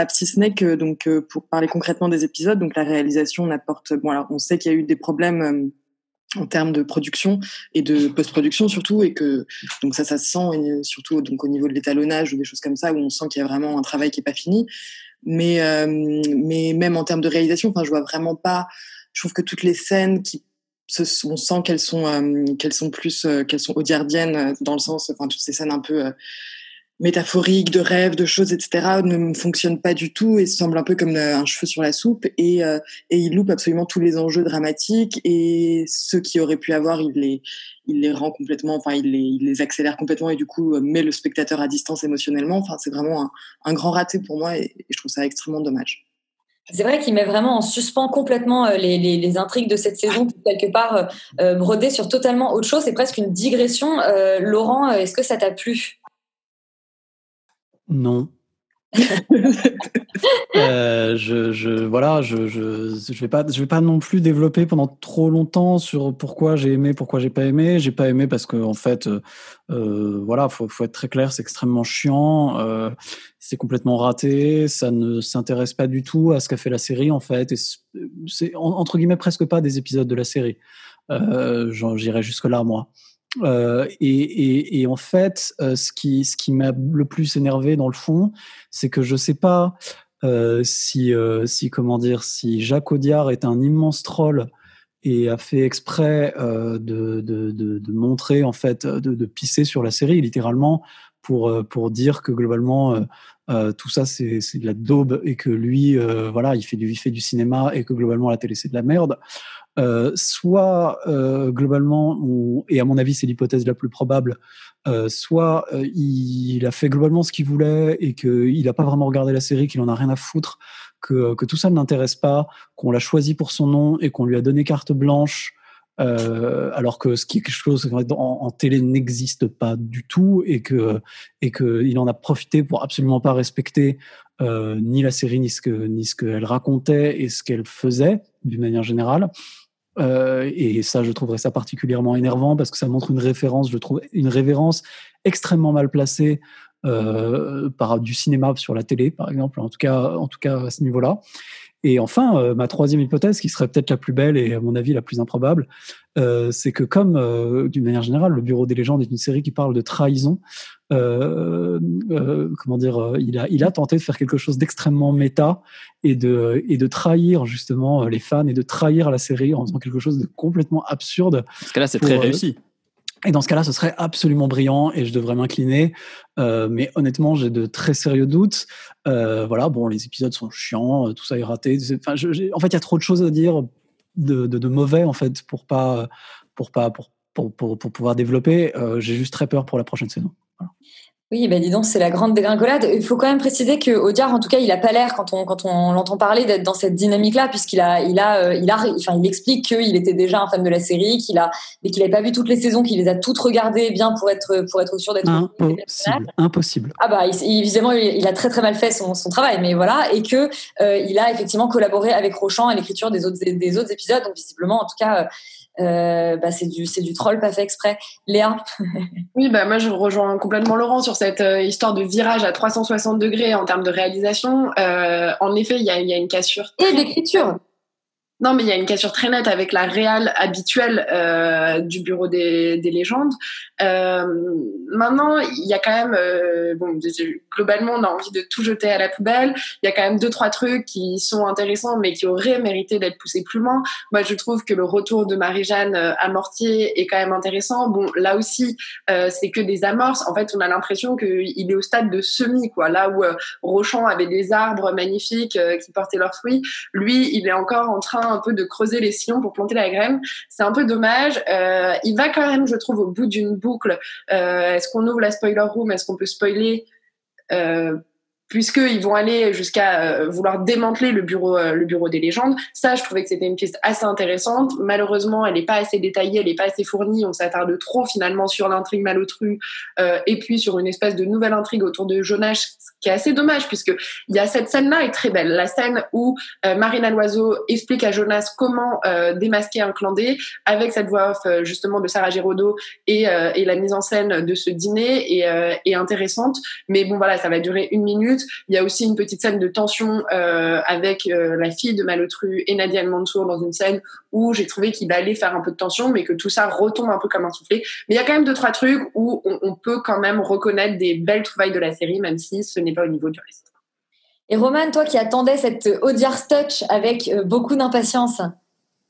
que, donc, euh, pour parler concrètement des épisodes, donc la réalisation n'apporte, bon, alors on sait qu'il y a eu des problèmes euh, en termes de production et de post-production surtout, et que, donc ça, ça se sent, et surtout, donc, au niveau de l'étalonnage ou des choses comme ça, où on sent qu'il y a vraiment un travail qui est pas fini. Mais, mais même en termes de réalisation, enfin, je vois vraiment pas, je trouve que toutes les scènes qui on sent qu'elles sont euh, qu'elles sont plus euh, qu'elles sont audiardiennes euh, dans le sens enfin toutes ces scènes un peu métaphoriques de rêves de choses etc ne fonctionnent pas du tout et semblent un peu comme un cheveu sur la soupe et et il loupe absolument tous les enjeux dramatiques et ceux qui auraient pu avoir il les il les rend complètement enfin il les il les accélère complètement et du coup met le spectateur à distance émotionnellement. Enfin c'est vraiment un, un grand raté pour moi et, et je trouve ça extrêmement dommage C'est vrai qu'il met vraiment en suspens complètement euh, les, intrigues de cette saison, quelque part euh, euh, brodées sur totalement autre chose. C'est presque une digression. Laurent, est-ce que ça t'a plu? Non. Euh, je, je, voilà, je, je, je vais pas, je vais pas non plus développer pendant trop longtemps sur pourquoi j'ai aimé, pourquoi j'ai pas aimé. J'ai pas aimé parce que en fait, euh, euh, voilà, faut, être très clair, c'est extrêmement chiant, euh, c'est complètement raté, ça ne s'intéresse pas du tout à ce qu'a fait la série en fait, et c'est en- entre guillemets presque pas des épisodes de la série. J'irai jusque là moi. Euh, et, en fait, euh, ce qui, ce qui m'a le plus énervé dans le fond, c'est que je sais pas euh, si, si comment dire, si Jacques Audiard est un immense troll et a fait exprès de, de, de, de montrer en fait, de, pisser sur la série littéralement pour pour dire que globalement euh, tout ça c'est de la daube et que lui euh, voilà il fait du il fait du cinéma et que globalement la télé c'est de la merde euh, soit euh, globalement, on- et à mon avis c'est l'hypothèse la plus probable, euh, soit euh, il a fait globalement ce qu'il voulait et qu'il n'a pas vraiment regardé la série, qu'il en a rien à foutre, que, que tout ça ne l'intéresse pas, qu'on l'a choisi pour son nom et qu'on lui a donné carte blanche. Euh, alors que ce qui est quelque chose en, télé n'existe pas du tout et que et que il en a profité pour absolument pas respecter euh, ni la série ni ce que ni ce qu'elle racontait et ce qu'elle faisait d'une manière générale. Euh, et ça, je trouverais ça particulièrement énervant parce que ça montre une référence, je trouve, une révérence extrêmement mal placée par du cinéma sur la télé, par exemple, en tout cas, en tout cas à ce niveau-là. Et enfin, euh, ma troisième hypothèse, qui serait peut-être la plus belle et à mon avis la plus improbable, euh, c'est que comme euh, d'une manière générale, le Bureau des légendes est une série qui parle de trahison, euh, euh, comment dire, euh, il a, il a tenté de faire quelque chose d'extrêmement méta et de, et de trahir justement les fans et de trahir la série en faisant quelque chose de complètement absurde. Parce que là, c'est très réussi. Et dans ce cas-là, ce serait absolument brillant et je devrais m'incliner. Euh, mais honnêtement, j'ai de très sérieux doutes. Euh, voilà, bon, les épisodes sont chiants, euh, tout ça est raté. En fait, il y a trop de choses à dire de, mauvais en fait pour pas pour pas pour pour, pour, pouvoir développer. J'ai juste très peur pour la prochaine saison. Oui, bah dis donc, c'est la grande dégringolade. Il faut quand même préciser que Audiard, en tout cas, il a pas l'air, quand on, quand on l'entend parler, d'être dans cette dynamique-là, puisqu'il a, il a, euh, il a, enfin, il explique qu'il était déjà un fan de la série, qu'il a, mais qu'il n'avait pas vu toutes les saisons, qu'il les a toutes regardées bien pour être, pour être sûr d'être. Impossible, impossible. Ah bah, il- évidemment, il, il a très très mal fait son, son travail, mais voilà, et que euh, il a effectivement collaboré avec Rochant à l'écriture des autres, des autres épisodes, donc visiblement, en tout cas, euh, euh, bah, c'est du, c'est du troll pas fait exprès. Léa. Oui, bah moi je rejoins complètement Laurent sur cette euh, histoire de virage à 360 degrés en termes de réalisation. Euh, en effet, il y a, y a une cassure. Et d'écriture. Non, mais il y a une cassure très nette avec la réal habituelle euh, du bureau des, des légendes. Euh, maintenant, il y a quand même, euh, bon, globalement, on a envie de tout jeter à la poubelle. Il y a quand même deux trois trucs qui sont intéressants, mais qui auraient mérité d'être poussés plus loin. Moi, je trouve que le retour de Marie-Jeanne euh, à Mortier est quand même intéressant. Bon, là aussi, euh, c'est que des amorces. En fait, on a l'impression qu'il est au stade de semis, quoi. Là où euh, Rochon avait des arbres magnifiques qui portaient leurs fruits, lui, il est encore en train un peu de creuser les sillons pour planter la graine. C'est un peu dommage. Euh, il va quand même, je trouve, au bout d'une boucle. Euh, Est-ce qu'on ouvre la spoiler room? Est-ce qu'on peut spoiler euh, puisqu'ils vont aller jusqu'à euh, vouloir démanteler le bureau, euh, le bureau des légendes. Ça, je trouvais que c'était une piste assez intéressante. Malheureusement, elle n'est pas assez détaillée, elle n'est pas assez fournie. On s'attarde trop finalement sur l'intrigue Malotru euh, et puis sur une espèce de nouvelle intrigue autour de Jonas, ce qui est assez dommage puisque il y a cette scène-là est très belle. La scène où euh, Marina Loiseau explique à Jonas comment euh, démasquer un clandé avec cette voix off euh, justement de Sarah Giraudot et, et la mise en scène de ce dîner est, est intéressante. Mais bon voilà, ça va durer une minute. Il y a aussi une petite scène de tension euh, avec euh, la fille de Malotru et Nadia Mansour dans une scène où j'ai trouvé qu'il allait faire un peu de tension, mais que tout ça retombe un peu comme un soufflé. Mais il y a quand même deux trois trucs où on, on peut quand même reconnaître des belles trouvailles de la série, même si ce n'est pas au niveau du reste. Et Roman, toi qui attendais cette Audiard touch avec euh, beaucoup d'impatience.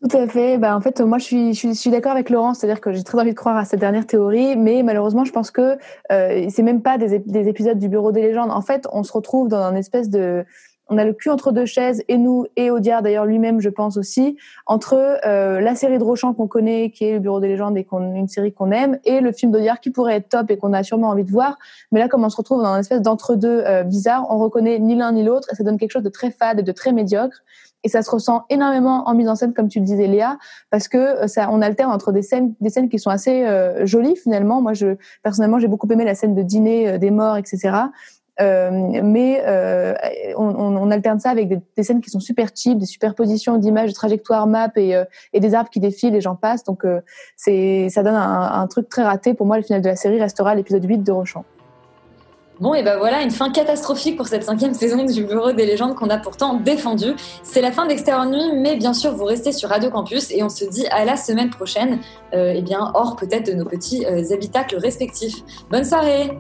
Tout à fait. Bah, en fait, moi, je suis, je suis, suis d'accord avec Laurent, c'est-à-dire que j'ai très envie de croire à cette dernière théorie, mais malheureusement, je pense que euh, c'est même pas des, des épisodes du Bureau des légendes. En fait, on se retrouve dans un espèce de, on a le cul entre deux chaises, et nous, et Audiard d'ailleurs lui-même, je pense aussi, entre euh, la série de Rochant qu'on connaît, qui est le Bureau des légendes et qu'on, une série qu'on aime, et le film d'Audiard qui pourrait être top et qu'on a sûrement envie de voir. Mais là, comme on se retrouve dans un espèce d'entre-deux euh, bizarre, on reconnaît ni l'un ni l'autre, et ça donne quelque chose de très fade et de très médiocre. Et ça se ressent énormément en mise en scène, comme tu le disais, Léa, parce que euh, ça, on alterne entre des scènes, des scènes qui sont assez euh, jolies finalement. Moi, je personnellement, j'ai beaucoup aimé la scène de dîner euh, des morts, etc. Mais on, on, on alterne ça avec des, scènes qui sont super cheap, des superpositions d'images, de trajectoires map et, des arbres qui défilent et j'en passe. Donc c'est ça donne un, truc très raté. Pour moi, le final de la série restera l'épisode 8 de Rochon. Bon, et ben voilà, une fin catastrophique pour cette cinquième saison du Bureau des légendes qu'on a pourtant défendue. C'est la fin d'Extérieur Nuit, mais bien sûr, vous restez sur Radio Campus et on se dit à la semaine prochaine, euh, eh bien, hors peut-être de nos petits euh, habitacles respectifs. Bonne soirée